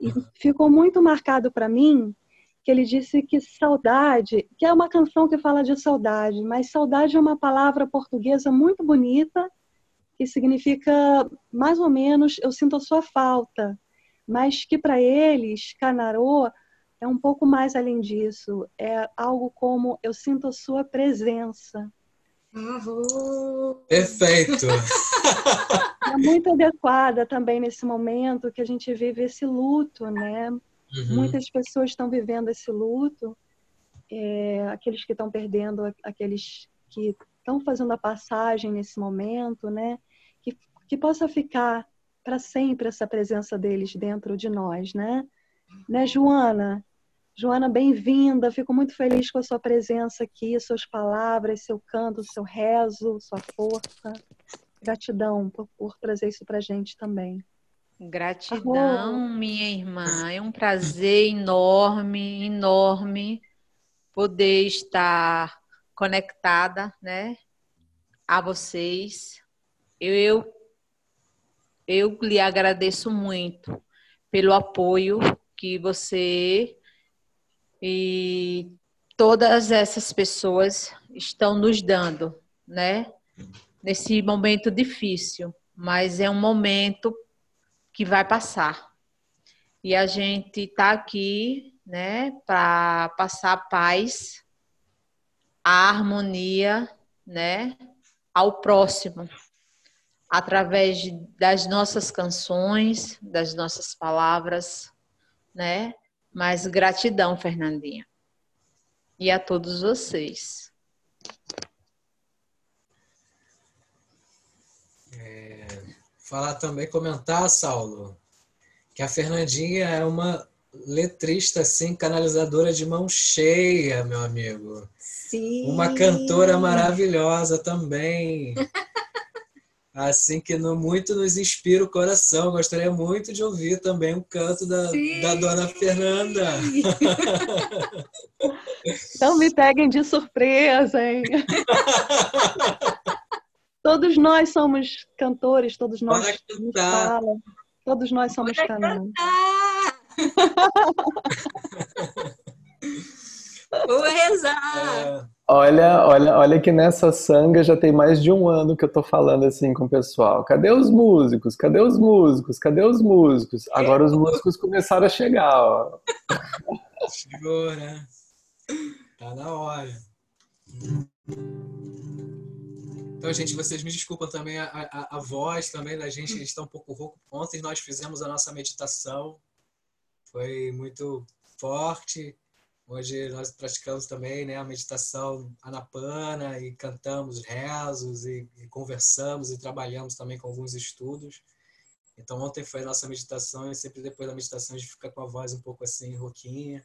E ficou muito marcado para mim que ele disse que saudade, que é uma canção que fala de saudade, mas saudade é uma palavra portuguesa muito bonita, que significa mais ou menos eu sinto a sua falta, mas que para eles, Canarô, é um pouco mais além disso. É algo como eu sinto a sua presença. Perfeito! É muito adequada também nesse momento que a gente vive esse luto, né? Uhum. Muitas pessoas estão vivendo esse luto, é, aqueles que estão perdendo, aqueles que estão fazendo a passagem nesse momento, né? Que, que possa ficar para sempre essa presença deles dentro de nós, né? Né, Joana? Joana, bem-vinda. Fico muito feliz com a sua presença aqui, suas palavras, seu canto, seu rezo, sua força. Gratidão por, por trazer isso para gente também. Gratidão, minha irmã. É um prazer enorme, enorme poder estar conectada, né, a vocês. Eu, eu lhe agradeço muito pelo apoio que você e todas essas pessoas estão nos dando, né? Nesse momento difícil, mas é um momento que vai passar. e a gente está aqui, né, para passar paz, a harmonia, né, ao próximo, através das nossas canções, das nossas palavras, né? Mas gratidão, Fernandinha. E a todos vocês. É, falar também, comentar, Saulo, que a Fernandinha é uma letrista, assim, canalizadora de mão cheia, meu amigo. Sim. Uma cantora maravilhosa também. Assim que no, muito nos inspira o coração. Gostaria muito de ouvir também o canto da, da dona Fernanda. Então me peguem de surpresa, hein? todos nós somos cantores, todos nós cantar. todos nós somos canais. Vou rezar. É, Olha, olha, olha que nessa sanga já tem mais de um ano que eu tô falando assim com o pessoal. Cadê os músicos? Cadê os músicos? Cadê os músicos? Agora os músicos começaram a chegar, ó. chegou, né? Tá na hora. Então, gente, vocês me desculpam também a, a, a voz também da gente, está um pouco rouco. Ontem nós fizemos a nossa meditação, foi muito forte. Hoje nós praticamos também né, a meditação anapana e cantamos rezos e, e, conversamos e trabalhamos também com alguns estudos. Então ontem foi a nossa meditação e sempre depois da meditação a gente fica com a voz um pouco assim rouquinha,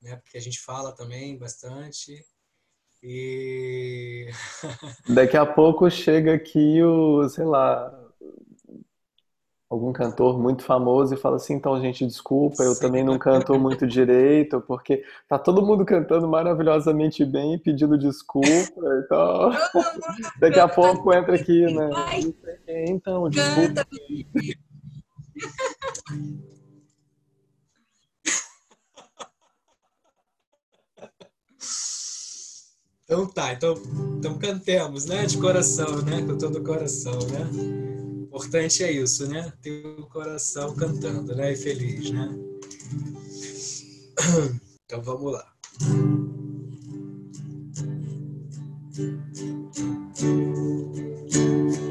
né, porque a gente fala também bastante. E daqui a pouco chega aqui o, sei lá, algum cantor muito famoso e fala assim, então, gente, desculpa, eu Sim. também não canto muito direito, porque tá todo mundo cantando maravilhosamente bem e pedindo desculpa, então daqui a pouco entra aqui, né? Então, desculpa. Então tá, então, então cantemos, né? De coração, né? Com todo o coração, né? Importante é isso, né? Ter o coração cantando, né? E feliz, né? Então vamos lá. Música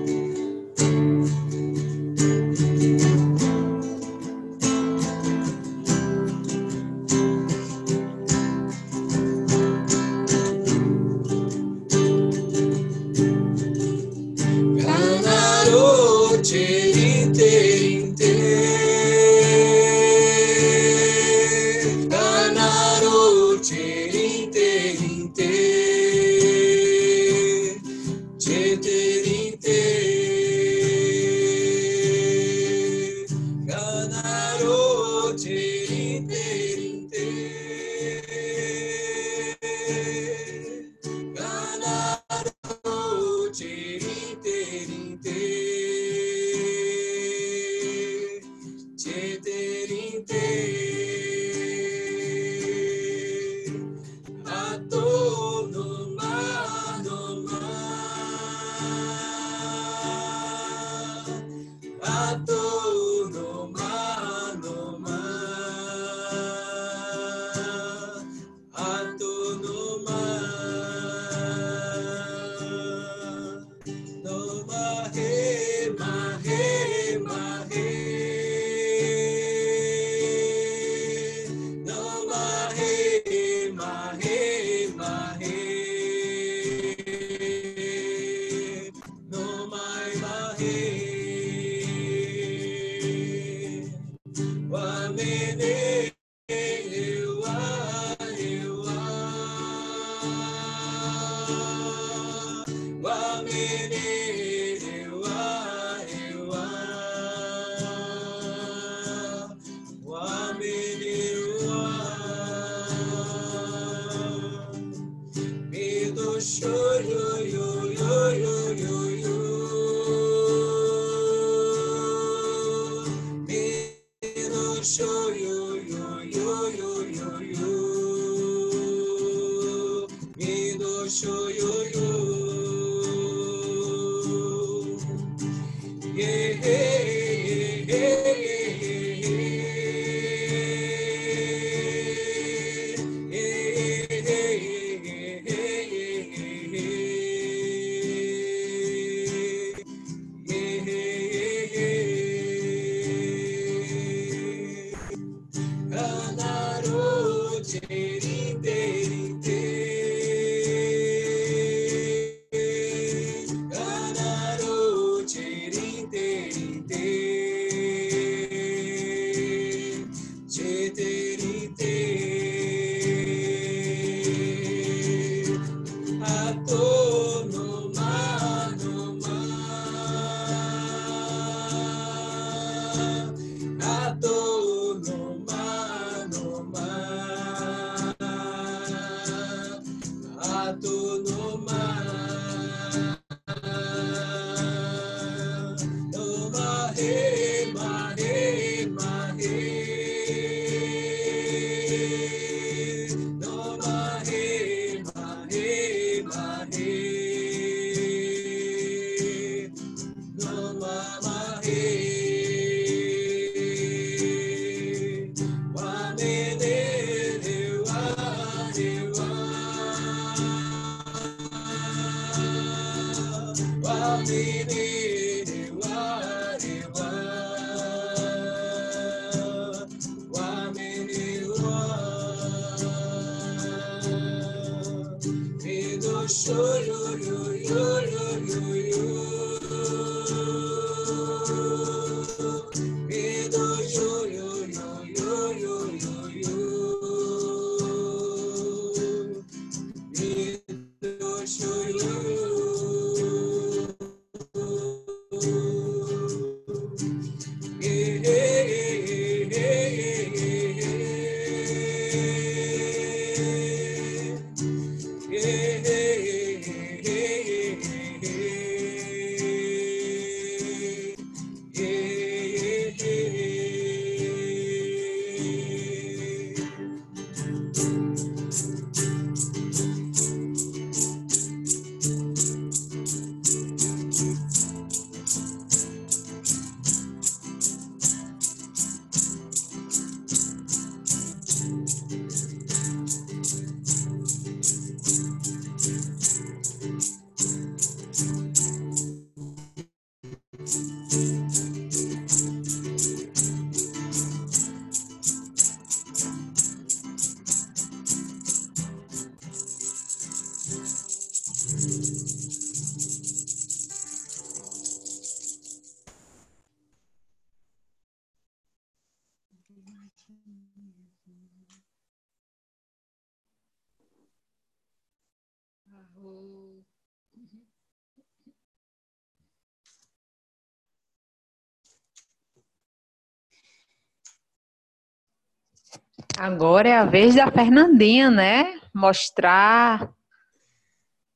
Agora é a vez da Fernandinha, né? Mostrar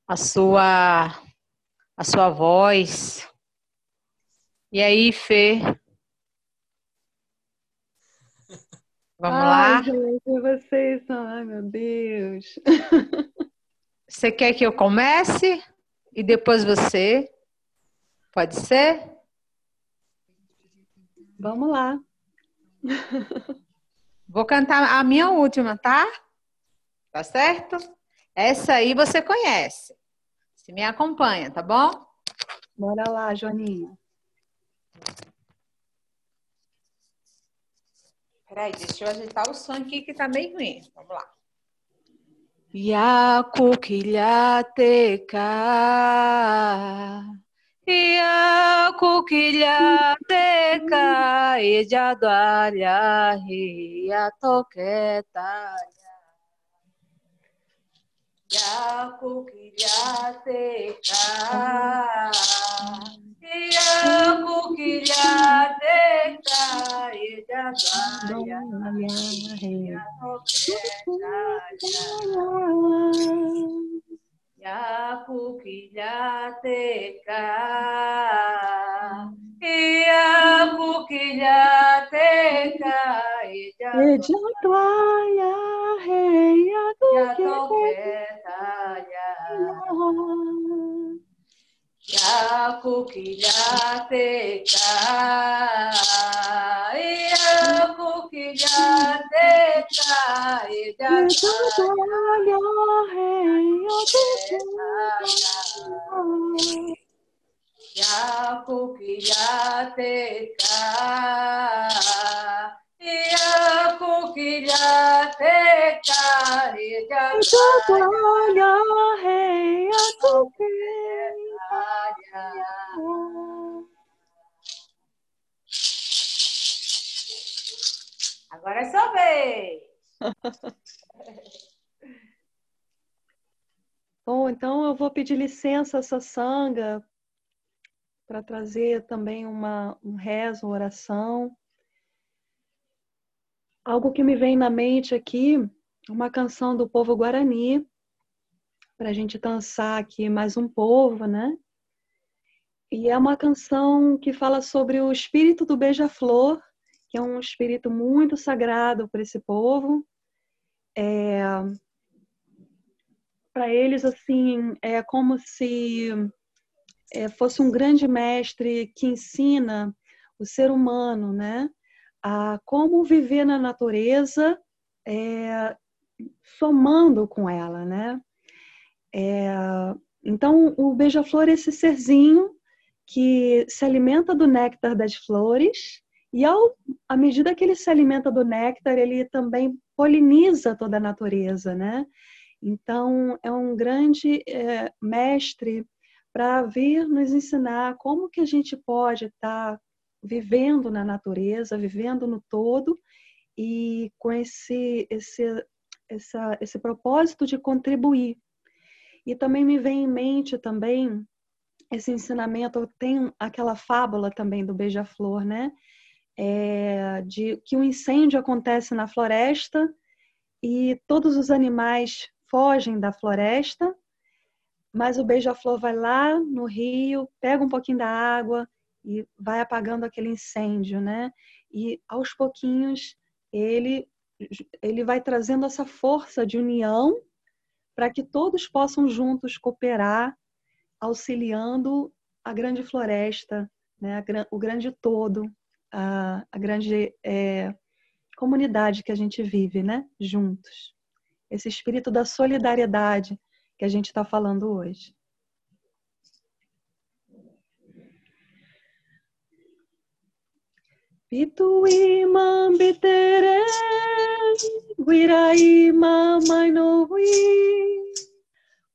a sua a sua voz. E aí, Fê? Vamos Ai, lá? gente, vocês são. Ai, meu Deus. Você quer que eu comece e depois você? Pode ser? Vamos lá. Vou cantar a minha última, tá? Tá certo? Essa aí você conhece. Se me acompanha, tá bom? Bora lá, Joaninha. Peraí, deixa eu ajeitar o som aqui que tá meio ruim. Vamos lá. Yakukilhateka ia kukillateka illadualla ia toketalla ia kukillateka ia kukillateka illadualla ia toketalla Yakukilhateka Ejadwalya Hiyatoketa Yakukilhateka Yakukilhateka Ejadwalya Hiyatoketa Yakukilhateka Yakukilhateka Ejatwaya, reia do Yatoketa Yakukilhateka Yakukilhateka Ejatwaya, reia do Yakukilhateka Yakukilhateka Ejatwaya, reia do Agora é sua vez. Bom, então eu vou pedir licença a Sassanga para trazer também uma, um rezo, uma oração. Algo que me vem na mente aqui, uma canção do povo guarani, para a gente dançar aqui mais um povo, né? E é uma canção que fala sobre o espírito do beija-flor, que é um espírito muito sagrado para esse povo. É... Para eles, assim, é como se é, fosse um grande mestre que ensina o ser humano, né, a como viver na natureza, é, somando com ela, né? É, então, o beija-flor é esse serzinho que se alimenta do néctar das flores e ao, à medida que ele se alimenta do néctar, ele também poliniza toda a natureza, né? Então, é um grande é, mestre para vir nos ensinar como que a gente pode estar tá vivendo na natureza, vivendo no todo e com esse, esse, essa, esse propósito de contribuir. E também me vem em mente também esse ensinamento, tem aquela fábula também do beija-flor, né? É, de que um incêndio acontece na floresta e todos os animais fogem da floresta, mas o beija-flor vai lá no rio, pega um pouquinho da água e vai apagando aquele incêndio, né? E aos pouquinhos ele ele vai trazendo essa força de união para que todos possam juntos cooperar auxiliando a grande floresta, né, o grande todo, a, a grande é, comunidade que a gente vive, né, juntos. Esse espírito da solidariedade que a gente está falando hoje. Pituima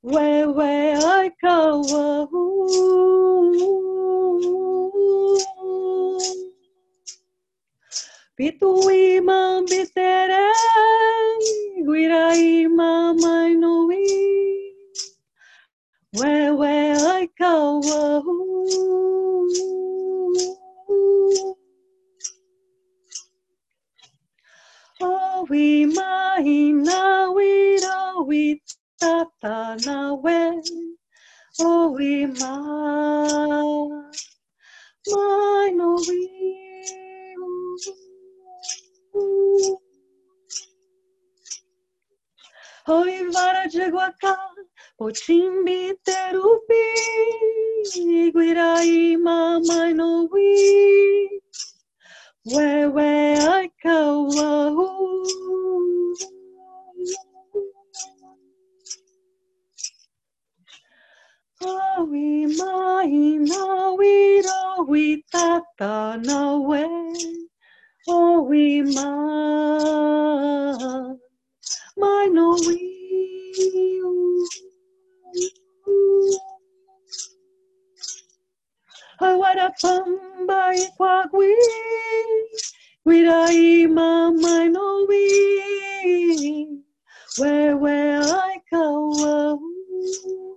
way, way I go. Bitui mam bitere, guirai mamai noi. Way, way I go. Oh, we mai na oh, we do we satanawe oima mano Oi varajaguacá pochimbi terupi guirai mamai no wi wewe ai kauau Maui, Maui, Maui, Roi, Tata, Nawe, Oi, Ma, Mai, Noe. I want a pamba i kwagwi, wira i mama i no we, where where I go. Oh,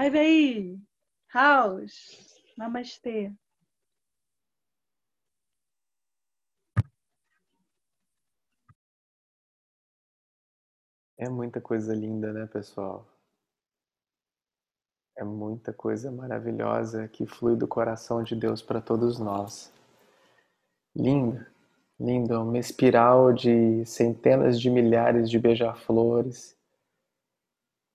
Hi, Vei. House. Namastê. É muita coisa linda, né, pessoal? É muita coisa maravilhosa que flui do coração de Deus para todos nós. Linda, linda, uma espiral de centenas de milhares de beija-flores,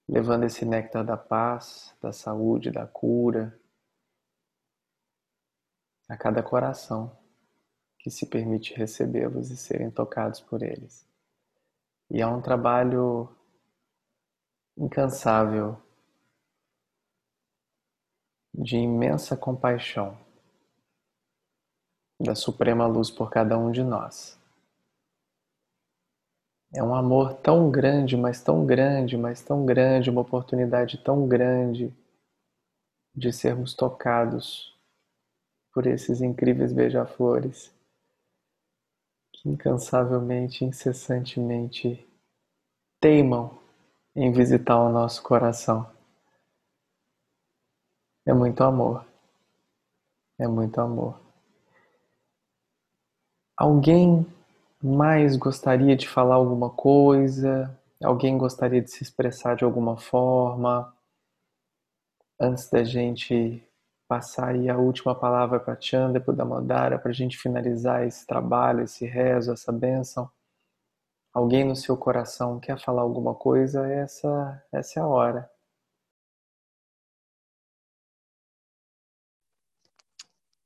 levando esse néctar da paz, da saúde, da cura a cada coração que se permite recebê-los e serem tocados por eles. E é um trabalho incansável, de imensa compaixão, da Suprema Luz por cada um de nós. É um amor tão grande, mas tão grande, mas tão grande, uma oportunidade tão grande de sermos tocados por esses incríveis beija-flores que incansavelmente, incessantemente teimam em visitar o nosso coração. É muito amor. É muito amor. Alguém mais gostaria de falar alguma coisa? Alguém gostaria de se expressar de alguma forma? Antes da gente passar aí a última palavra para Chanda, para Damodara, para a gente finalizar esse trabalho, esse rezo, essa bênção. Alguém no seu coração quer falar alguma coisa? Essa, essa é a hora.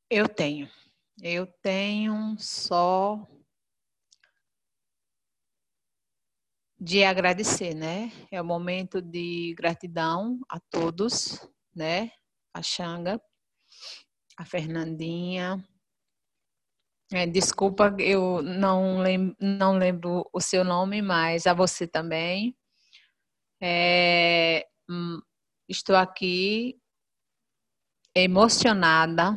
Eu tenho. Eu tenho só de agradecer, né? É o momento de gratidão a todos, né? A Xanga, a Fernandinha. É, desculpa, eu não lembro, não lembro o seu nome, mas a você também. É, hum, estou aqui emocionada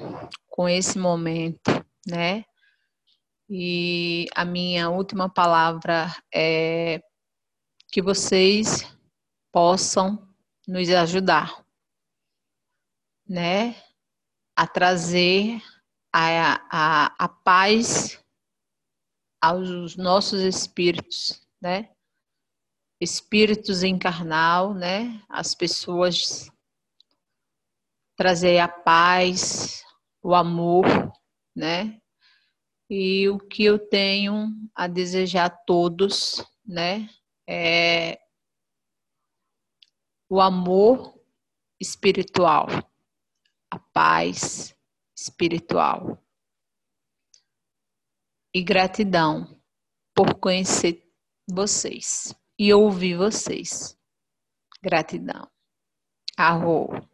com esse momento, né? E a minha última palavra é que vocês possam nos ajudar, né? A trazer a, a, a paz aos nossos espíritos, né? Espíritos encarnal, né? As pessoas trazer a paz, o amor, né? E o que eu tenho a desejar a todos, né? É o amor espiritual, a paz espiritual. E gratidão por conhecer vocês e ouvir vocês. Gratidão. Arro.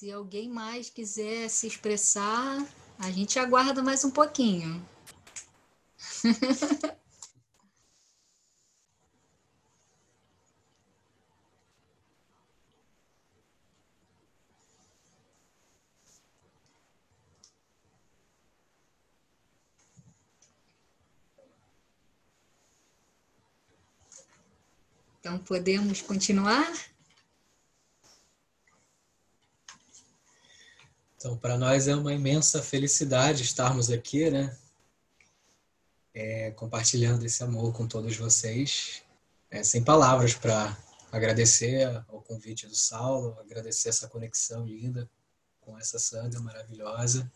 Se alguém mais quiser se expressar, a gente aguarda mais um pouquinho. Então, podemos continuar? Então, para nós é uma imensa felicidade estarmos aqui, né? É, compartilhando esse amor com todos vocês. É, sem palavras para agradecer ao convite do Saulo, agradecer essa conexão linda com essa Sandra maravilhosa.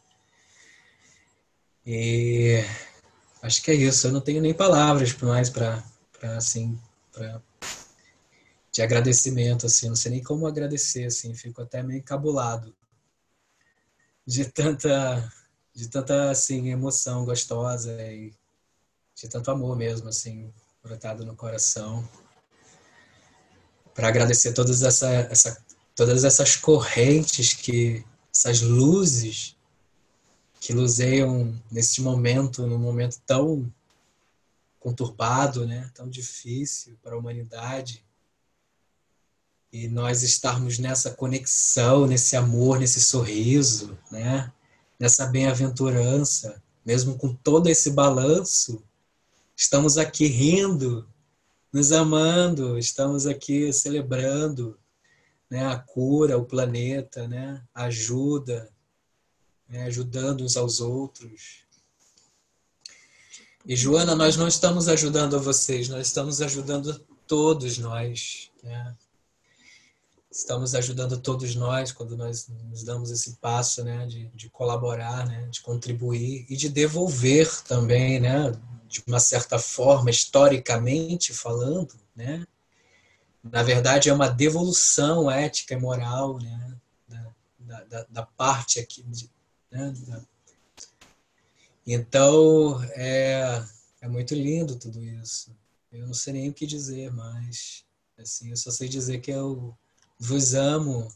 E acho que é isso. Eu não tenho nem palavras mais para assim, para de agradecimento assim, não sei nem como agradecer assim, fico até meio encabulado de tanta de tanta assim emoção gostosa e de tanto amor mesmo assim brotado no coração. Para agradecer todas essa, essa todas essas correntes que essas luzes que luzeiam nesse momento num momento tão conturbado né tão difícil para a humanidade e nós estarmos nessa conexão, nesse amor, nesse sorriso, né? nessa bem-aventurança, mesmo com todo esse balanço, estamos aqui rindo, nos amando, estamos aqui celebrando né, a cura, o planeta, né, a ajuda, né, ajudando uns aos outros. E Joana, nós não estamos ajudando a vocês, nós estamos ajudando todos nós. Né? Estamos ajudando todos nós quando nós nos damos esse passo, né, de, de colaborar, né, de contribuir e de devolver também, né, de uma certa forma, historicamente falando, né, na verdade é uma devolução ética e moral, né, da, da, da, da parte aqui. De, né? Então, é, é muito lindo tudo isso. Eu não sei nem o que dizer, mas assim, eu só sei dizer que eu vos amo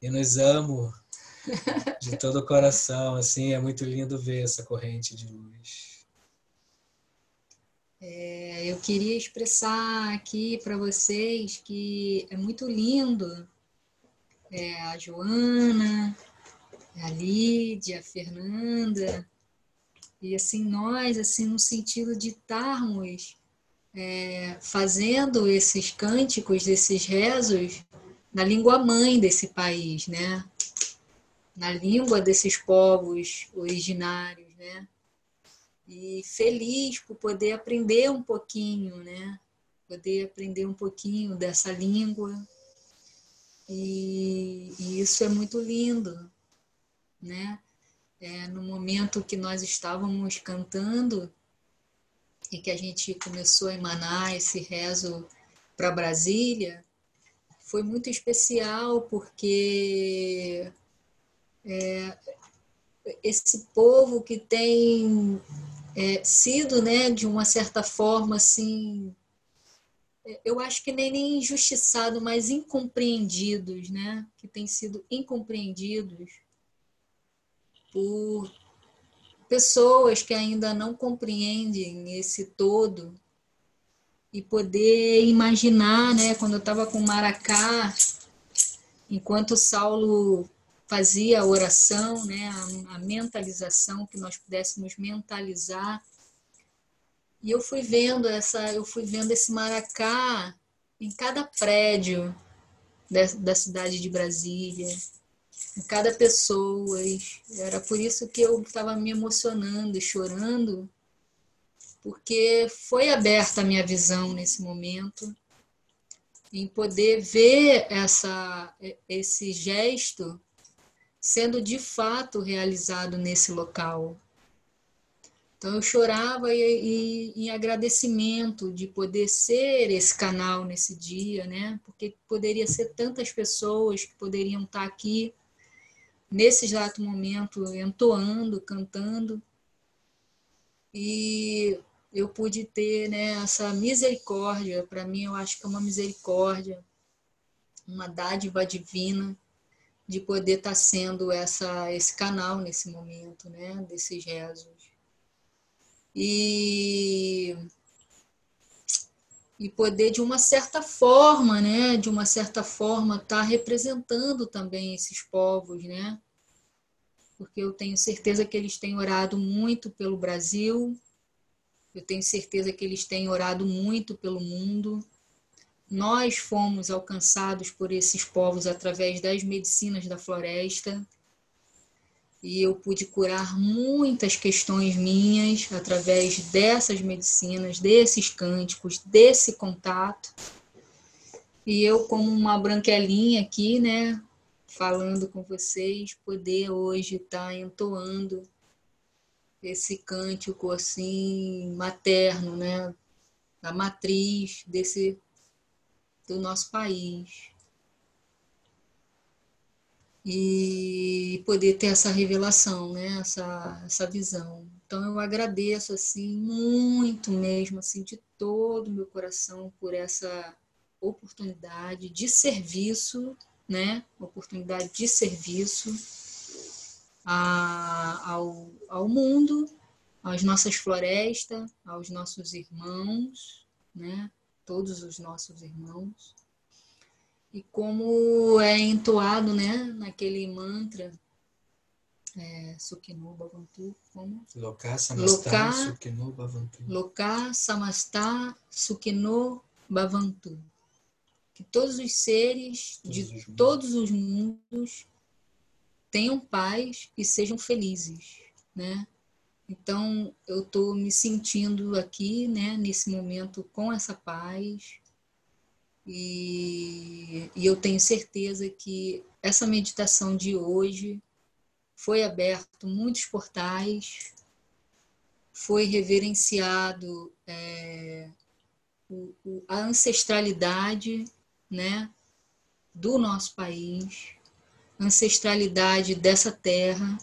e nos amo de todo o coração. Assim, é muito lindo ver essa corrente de luz. É, eu queria expressar aqui para vocês que é muito lindo é, a Joana, a Lídia, a Fernanda, e assim, nós, assim, no sentido de estarmos é, fazendo esses cânticos, esses rezos na língua mãe desse país, né? Na língua desses povos originários, né? e feliz por poder aprender um pouquinho, né? Poder aprender um pouquinho dessa língua. E, e isso é muito lindo, né? É, no momento que nós estávamos cantando e que a gente começou a emanar esse rezo para Brasília, foi muito especial porque é, esse povo que tem é, sido, né, de uma certa forma, assim, é, eu acho que nem, nem injustiçado, mas incompreendidos, né, que têm sido incompreendidos por pessoas que ainda não compreendem esse todo e poder imaginar, né, quando eu estava com Maracá, enquanto Saulo fazia a oração, né, a, a mentalização, que nós pudéssemos mentalizar. E eu fui vendo essa, eu fui vendo esse maracá em cada prédio da, da cidade de Brasília, em cada pessoa. Era por isso que eu estava me emocionando e chorando, porque foi aberta a minha visão nesse momento em poder ver essa, esse gesto sendo de fato realizado nesse local. Então eu chorava e, em agradecimento de poder ser esse canal nesse dia, né? Porque poderia ser tantas pessoas que poderiam estar aqui nesse exato momento entoando, cantando. E eu pude ter né, essa misericórdia, para mim eu acho que é uma misericórdia, uma dádiva divina de poder estar tá sendo essa, esse canal nesse momento, né, desses rezos. E, e poder, de uma certa forma, né, de uma certa forma, estar tá representando também esses povos, né, porque eu tenho certeza que eles têm orado muito pelo Brasil, eu tenho certeza que eles têm orado muito pelo mundo, nós fomos alcançados por esses povos através das medicinas da floresta. E eu pude curar muitas questões minhas através dessas medicinas, desses cânticos, desse contato. E eu, como uma branquelinha aqui, né, falando com vocês, poder hoje estar tá entoando esse cântico assim materno, né, da matriz desse do nosso país. E poder ter essa revelação, né? essa, essa visão. Então eu agradeço assim muito mesmo assim de todo o meu coração por essa oportunidade de serviço, né? Oportunidade de serviço a, ao, ao mundo, às nossas florestas, aos nossos irmãos, né? todos os nossos irmãos. E como é entoado né, naquele mantra é, Sukino Bhavantu, como? Loka Samastha. Loka Samastha Sukino Bhavantu. Que todos os seres todos de os todos os mundos tenham paz e sejam felizes, né? Então, eu estou me sentindo aqui, né, nesse momento, com essa paz. E, e eu tenho certeza que essa meditação de hoje foi aberto muitos portais, foi reverenciado é, o, o, a ancestralidade né, do nosso país ancestralidade dessa terra.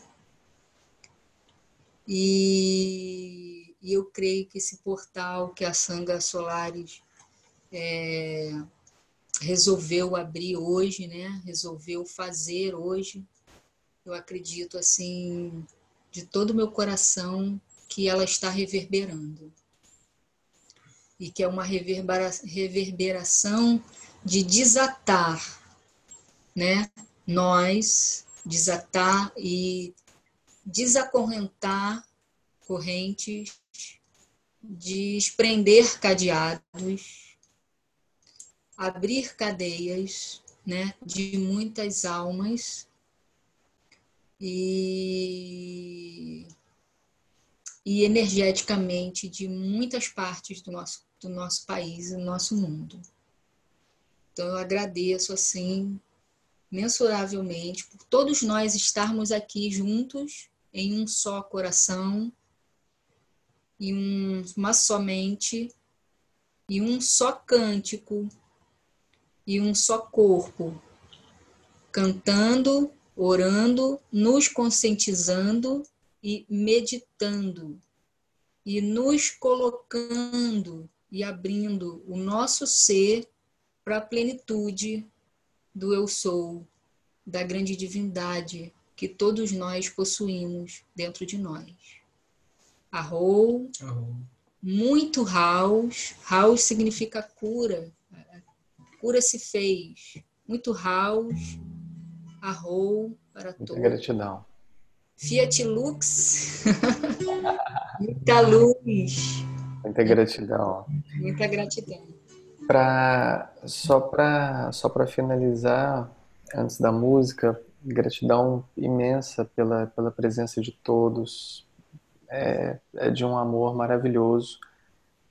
E, e eu creio que esse portal que a Sanga Solares é, resolveu abrir hoje, né? resolveu fazer hoje, eu acredito assim, de todo o meu coração, que ela está reverberando. E que é uma reverberação de desatar, né? Nós desatar e desacorrentar correntes, desprender cadeados, abrir cadeias, né, de muitas almas e, e energeticamente de muitas partes do nosso, do nosso país e do nosso mundo. Então eu agradeço assim mensuravelmente por todos nós estarmos aqui juntos em um só coração e um, uma só mente e um só cântico e um só corpo, cantando, orando, nos conscientizando e meditando e nos colocando e abrindo o nosso ser para a plenitude do eu sou, da grande divindade que todos nós possuímos dentro de nós. Arrou, muito Raus, Raus significa cura, cura se fez. Muito Raus, Arrou para todos. Muita gratidão. Fiat Lux, muita luz. Muita gratidão. Muita gratidão. Pra, só para só finalizar, antes da música, gratidão imensa pela, pela presença de todos. É, é de um amor maravilhoso,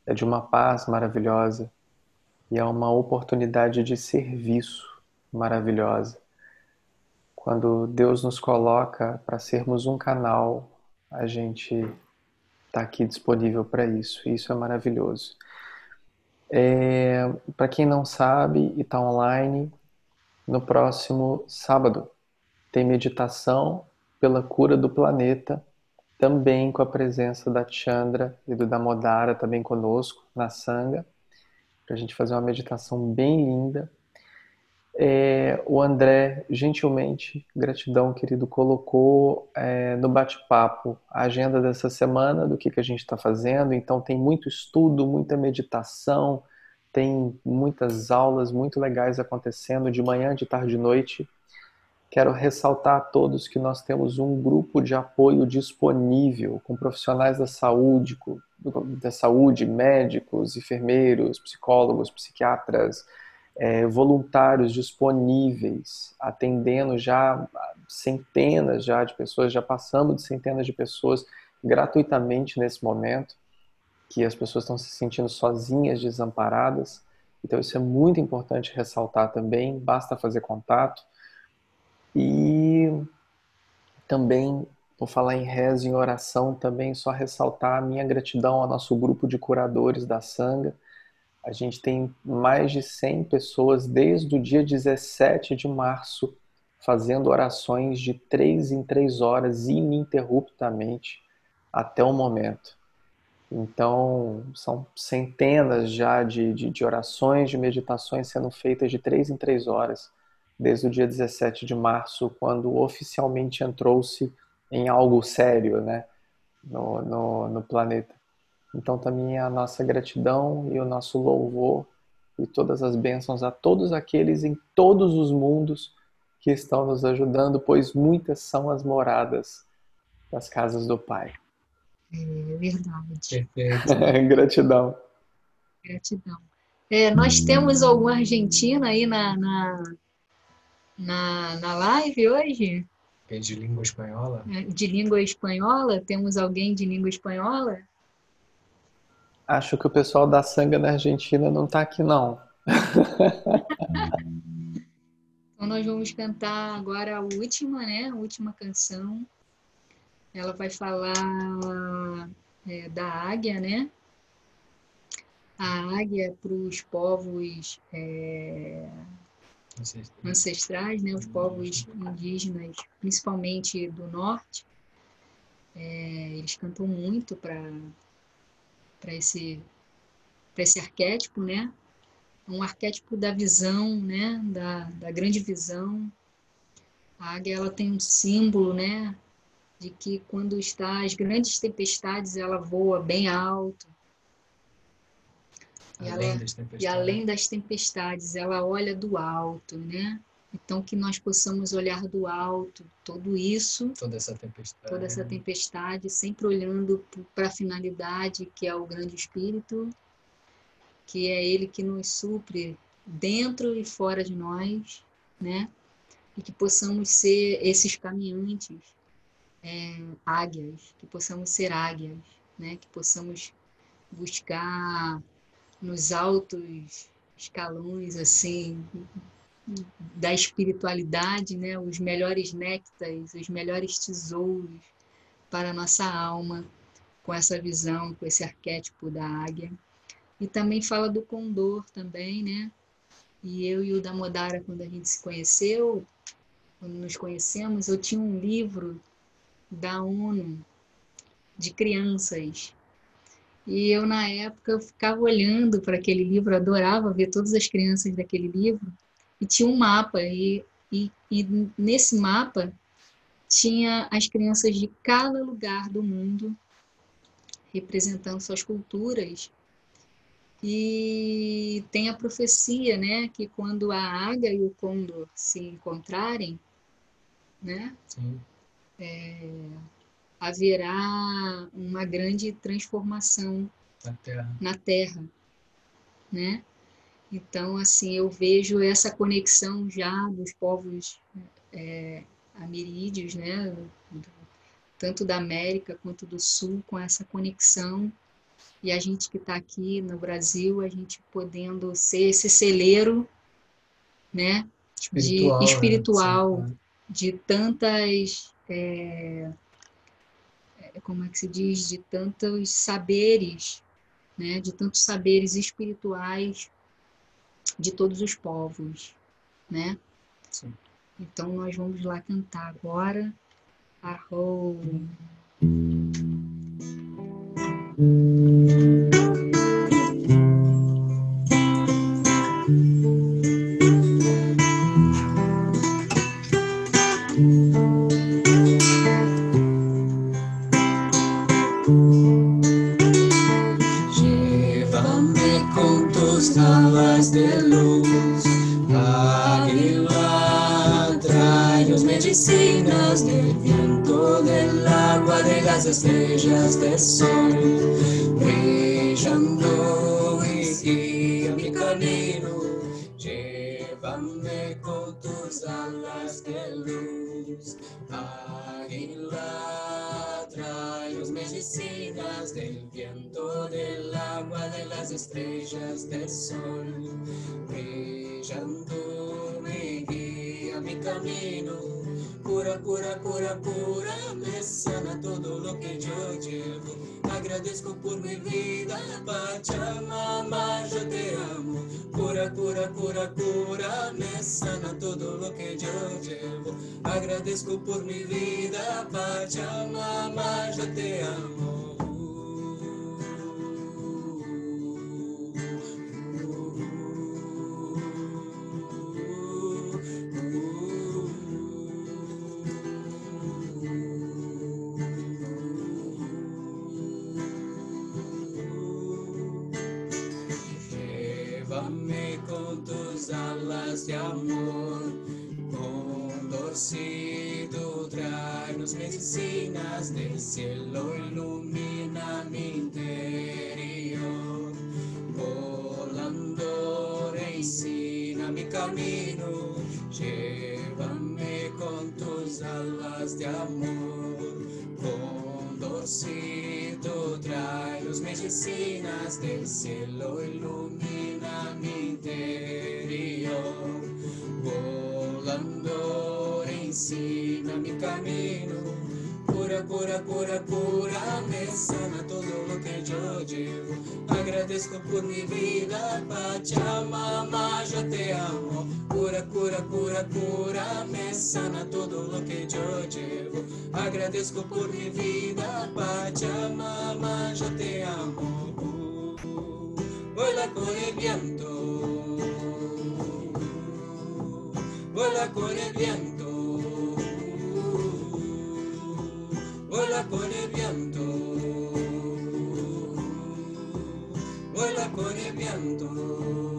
é de uma paz maravilhosa e é uma oportunidade de serviço maravilhosa. Quando Deus nos coloca para sermos um canal, a gente está aqui disponível para isso. E isso é maravilhoso. É, para quem não sabe e está online, no próximo sábado, tem meditação pela cura do planeta, também com a presença da Chandra e do Damodara também conosco na Sanga, para a gente fazer uma meditação bem linda. É, o André, gentilmente, gratidão, querido, colocou é, no bate-papo a agenda dessa semana, do que, que a gente está fazendo. Então, tem muito estudo, muita meditação, tem muitas aulas muito legais acontecendo de manhã, de tarde, de noite. Quero ressaltar a todos que nós temos um grupo de apoio disponível com profissionais da saúde, da saúde, médicos, enfermeiros, psicólogos, psiquiatras, é, voluntários disponíveis, atendendo já centenas já de pessoas, já passamos de centenas de pessoas gratuitamente nesse momento, que as pessoas estão se sentindo sozinhas, desamparadas. Então isso é muito importante ressaltar também, basta fazer contato. E também, por falar em rezo e em oração, também só ressaltar a minha gratidão ao nosso grupo de curadores da Sanga. A gente tem mais de 100 pessoas desde o dia 17 de março fazendo orações de três em três horas ininterruptamente até o momento. Então, são centenas já de, de, de orações, de meditações sendo feitas de três em três horas desde o dia 17 de março, quando oficialmente entrou-se em algo sério né, no, no, no, planeta. Então, também a nossa gratidão e o nosso louvor e todas as bênçãos a todos aqueles em todos os mundos que estão nos ajudando, pois muitas são as moradas das casas do Pai. É verdade. gratidão. Gratidão. É, nós temos algum argentino aí na, na na, na live hoje? É de língua espanhola? É, de língua espanhola? Temos alguém de língua espanhola? Acho que o pessoal da Sanga na Argentina não está aqui, não. então nós vamos cantar agora a última, né? A última canção. Ela vai falar é, da águia, né? A águia para os povos é, ancestrais, né, os povos indígenas, principalmente do norte, é, eles cantam muito para esse, esse arquétipo, né? Um arquétipo da visão, né? Da, da grande visão. A águia ela tem um símbolo, né? De que quando está as grandes tempestades ela voa bem alto. E, além, ela, e além das tempestades, ela olha do alto, né? Então, que nós possamos olhar do alto tudo isso, toda essa tempestade, toda essa tempestade sempre olhando para a finalidade, que é o grande Espírito, que é Ele que nos supre dentro e fora de nós, né? E que possamos ser esses caminhantes, é, águias, que possamos ser águias, né? Que possamos buscar nos altos escalões, assim, da espiritualidade, né? os melhores néctares, os melhores tesouros para a nossa alma, com essa visão, com esse arquétipo da águia. E também fala do condor também, né? E eu e o Damodara, quando a gente se conheceu, quando nos conhecemos, eu tinha um livro da ONU de crianças. E eu, na época, eu ficava olhando para aquele livro, adorava ver todas as crianças daquele livro e tinha um mapa e, e, e nesse mapa tinha as crianças de cada lugar do mundo representando suas culturas. E tem a profecia, né, que quando a águia e o condor se encontrarem, né, é, haverá uma grande transformação na Terra, na terra né? Então, assim, eu vejo essa conexão já dos povos é, ameríndios, né? tanto da América quanto do Sul, com essa conexão. E a gente que está aqui no Brasil, a gente podendo ser esse celeiro, né? Espiritual, de espiritual, né? de tantas é, é, como é que se diz, de tantos saberes, né? De tantos saberes espirituais de todos os povos, né? Sim. Então nós vamos lá cantar agora. Arro. Alas de luz, águila, Cura, cura, cura, me sana todo lo que yo llevo. Agradezco por mi vida, Pachamama, yo te amo. Cura, cura, cura, cura, me sana todo lo que yo llevo. Agradezco por mi vida, Pachamama, yo te amo. De amor. Trae-nos medicinas del cielo, ilumina mi interior. Volando, ensina mi camino, llévame con tus alas de amor. Condorcido, trae los medicinas del cielo, ilumina mi interior. Volando, ensina mi camino, cura, cura, cura, cura, cura, me sana todo lo que yo llevo. Agradezco por mi vida, Pachamama, yo te amo. Cura, cura, cura, cura, me sana todo lo que yo llevo. Agradezco por mi vida, Pachamama, yo te amo. Vuela con el viento, vuela con el viento. vuela con el viento, vuela con el viento.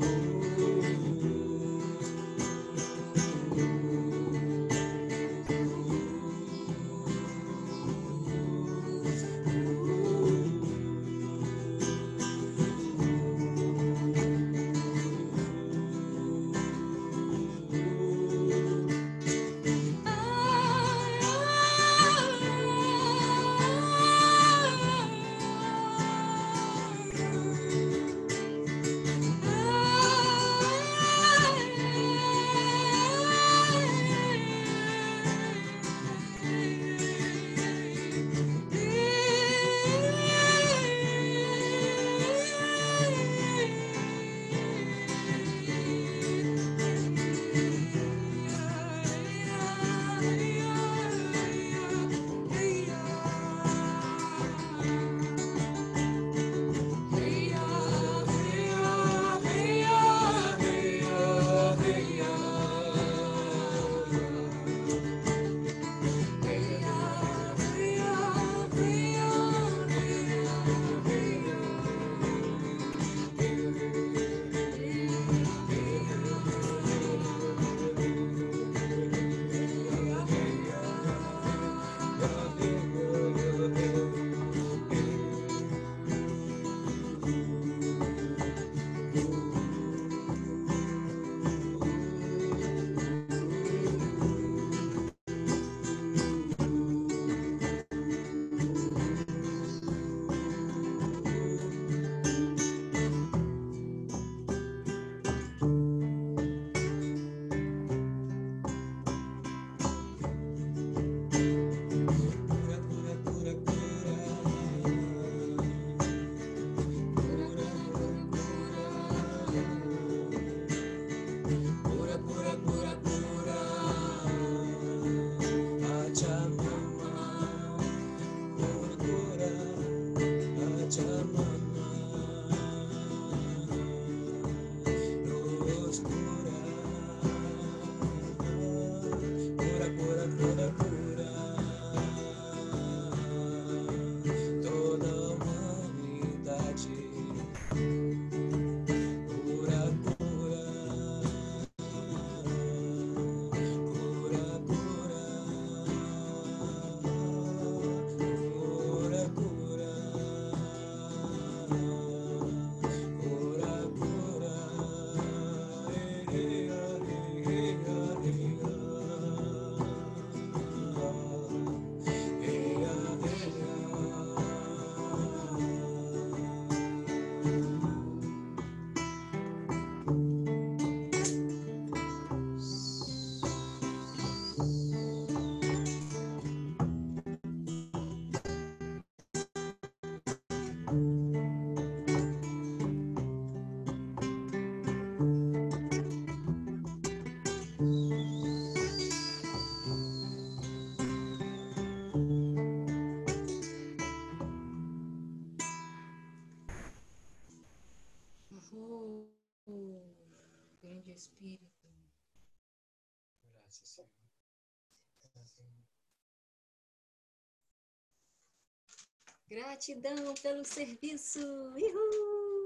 Gratidão pelo serviço. Uhul!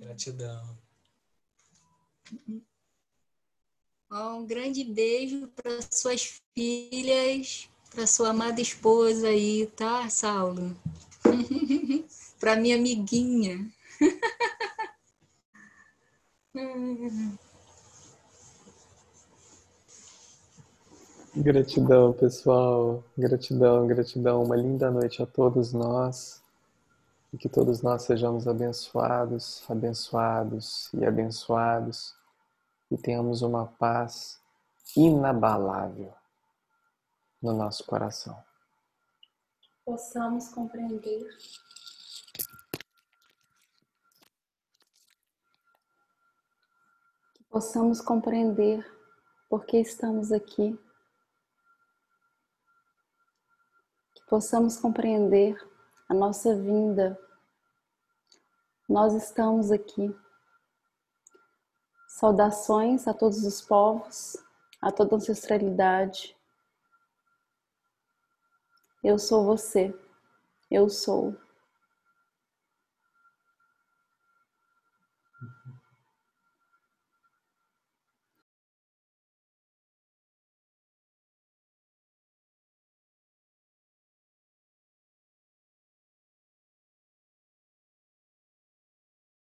Gratidão. Um grande beijo para suas filhas, para sua amada esposa aí, tá, Saulo? para minha amiguinha. Gratidão, pessoal. Gratidão, gratidão. Uma linda noite a todos nós. E que todos nós sejamos abençoados, abençoados e abençoados. E tenhamos uma paz inabalável no nosso coração. possamos compreender que possamos compreender por que estamos aqui, possamos compreender a nossa vinda. Nós estamos aqui. Saudações a todos os povos, a toda ancestralidade. Eu sou você. Eu sou.